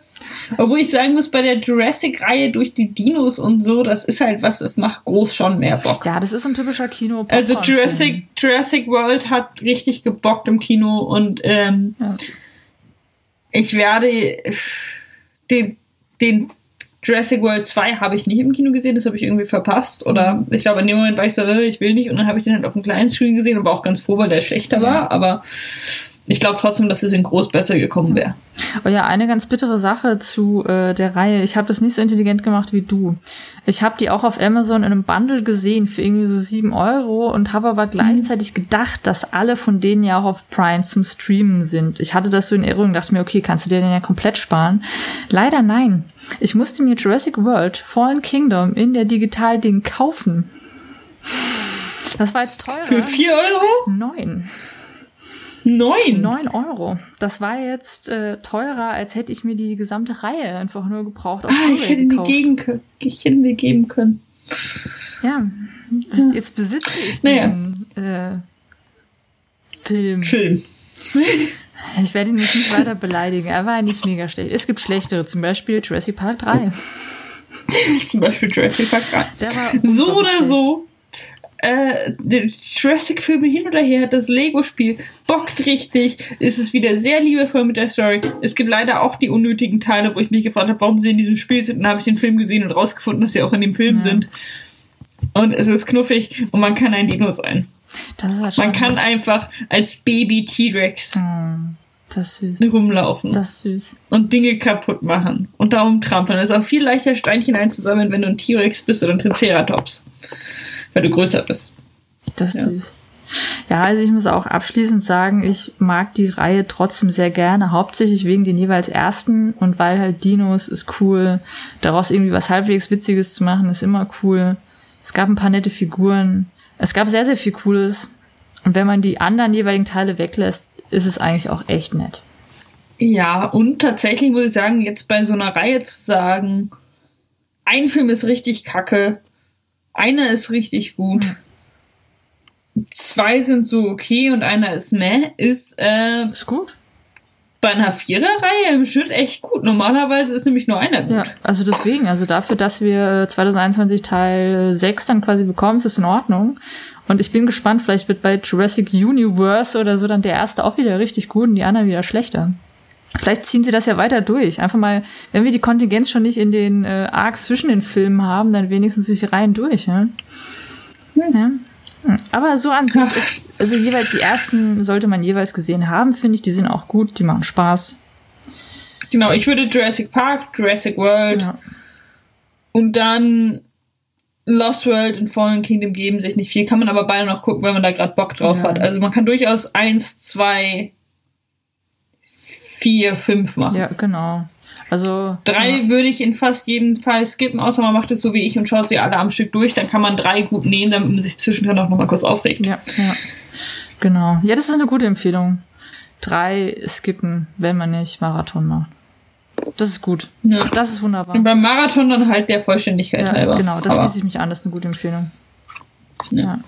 S2: obwohl ich sagen muss, bei der Jurassic-Reihe durch die Dinos und so, das ist halt was, das macht groß schon mehr Bock.
S1: Ja, das ist ein typischer Kino.
S2: Also Jurassic, Jurassic World hat richtig gebockt im Kino und ähm, ja. ich werde den, den Jurassic World 2 habe ich nicht im Kino gesehen, das habe ich irgendwie verpasst. Oder ich glaube, in dem Moment war ich so, äh, ich will nicht. Und dann habe ich den halt auf dem kleinen Screen gesehen und war auch ganz froh, weil der schlechter ja. war. Aber ich glaube trotzdem, dass es in groß besser gekommen wäre.
S1: Oh ja, eine ganz bittere Sache zu äh, der Reihe. Ich habe das nicht so intelligent gemacht wie du. Ich habe die auch auf Amazon in einem Bundle gesehen für irgendwie so sieben Euro und habe aber gleichzeitig gedacht, dass alle von denen ja auch auf Prime zum Streamen sind. Ich hatte das so in Erinnerung, dachte mir, okay, kannst du dir den ja komplett sparen? Leider nein. Ich musste mir Jurassic World Fallen Kingdom in der Digital-Ding kaufen. Das war jetzt teurer.
S2: Für vier Euro?
S1: Neun.
S2: Neun?
S1: Neun Euro. Das war jetzt äh, teurer, als hätte ich mir die gesamte Reihe einfach nur gebraucht.
S2: Ah, ich hätte gekauft. mir geben können. Ich hätte mir geben können.
S1: Ja, das, jetzt besitze ich diesen naja. äh, Film.
S2: Film. [LAUGHS]
S1: Ich werde ihn jetzt nicht weiter beleidigen. Er war nicht mega schlecht. Es gibt schlechtere, zum Beispiel Jurassic Park 3. [LAUGHS]
S2: zum Beispiel Jurassic Park 3. Der war so oder schlecht. so äh, Jurassic-Filme hin oder her, das Lego-Spiel bockt richtig, ist es wieder sehr liebevoll mit der Story. Es gibt leider auch die unnötigen Teile, wo ich mich gefragt habe, warum sie in diesem Spiel sind. Und dann habe ich den Film gesehen und rausgefunden, dass sie auch in dem Film ja. sind. Und es ist knuffig und man kann ein Dino sein.
S1: Halt
S2: man kann einfach als Baby T-Rex
S1: hm,
S2: rumlaufen.
S1: Das ist süß.
S2: Und Dinge kaputt machen und darum trampeln. Es ist auch viel leichter, Steinchen einzusammeln, wenn du ein T-Rex bist oder ein Triceratops weil du größer bist.
S1: Das ist ja. süß. Ja, also ich muss auch abschließend sagen, ich mag die Reihe trotzdem sehr gerne, hauptsächlich wegen den jeweils ersten und weil halt Dinos ist cool, daraus irgendwie was halbwegs Witziges zu machen, ist immer cool. Es gab ein paar nette Figuren. Es gab sehr, sehr viel Cooles. Und wenn man die anderen jeweiligen Teile weglässt, ist es eigentlich auch echt nett.
S2: Ja, und tatsächlich muss ich sagen, jetzt bei so einer Reihe zu sagen, ein Film ist richtig kacke, einer ist richtig gut, zwei sind so okay und einer ist meh, ist, äh,
S1: Ist gut.
S2: bei einer Viererreihe im Schnitt echt gut. Normalerweise ist nämlich nur einer gut.
S1: Ja, also deswegen, also dafür, dass wir 2021 Teil 6 dann quasi bekommen, ist es in Ordnung. Und ich bin gespannt, vielleicht wird bei Jurassic Universe oder so dann der erste auch wieder richtig gut und die anderen wieder schlechter. Vielleicht ziehen sie das ja weiter durch. Einfach mal, wenn wir die Kontingenz schon nicht in den äh, Arcs zwischen den Filmen haben, dann wenigstens sich rein durch. Ja? Ja. Aber so an sich, ist, [LAUGHS] also jeweils die ersten sollte man jeweils gesehen haben, finde ich. Die sind auch gut, die machen Spaß.
S2: Genau, ich würde Jurassic Park, Jurassic World
S1: Ja.
S2: und dann Lost World und Fallen Kingdom geben sich nicht viel, kann man aber beide noch gucken, wenn man da gerade Bock drauf
S1: Ja.
S2: hat. Also man kann durchaus eins, zwei, vier, fünf machen.
S1: ja, genau. Also
S2: Drei
S1: ja.
S2: würde ich in fast jedem Fall skippen, außer man macht es so wie ich und schaut sie alle am Stück durch. Dann kann man drei gut nehmen, damit man sich zwischendrin auch nochmal kurz aufregt.
S1: Ja, ja. Genau. Ja, das ist eine gute Empfehlung. Drei skippen, wenn man nicht Marathon macht. Das ist gut.
S2: Ja.
S1: Das ist wunderbar.
S2: Und beim Marathon dann halt der Vollständigkeit
S1: Ja,
S2: halber.
S1: genau, das schließe ich mich an. Das ist eine gute Empfehlung.
S2: Ja.
S1: Ja.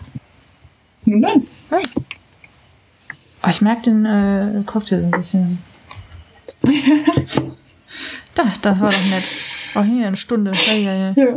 S2: Nun dann.
S1: Oh, ich merke den äh, Cocktail so ein bisschen. [LAUGHS] da, das war doch nett. Oh, hier eine Stunde. Ja, ja, ja.
S2: Ja.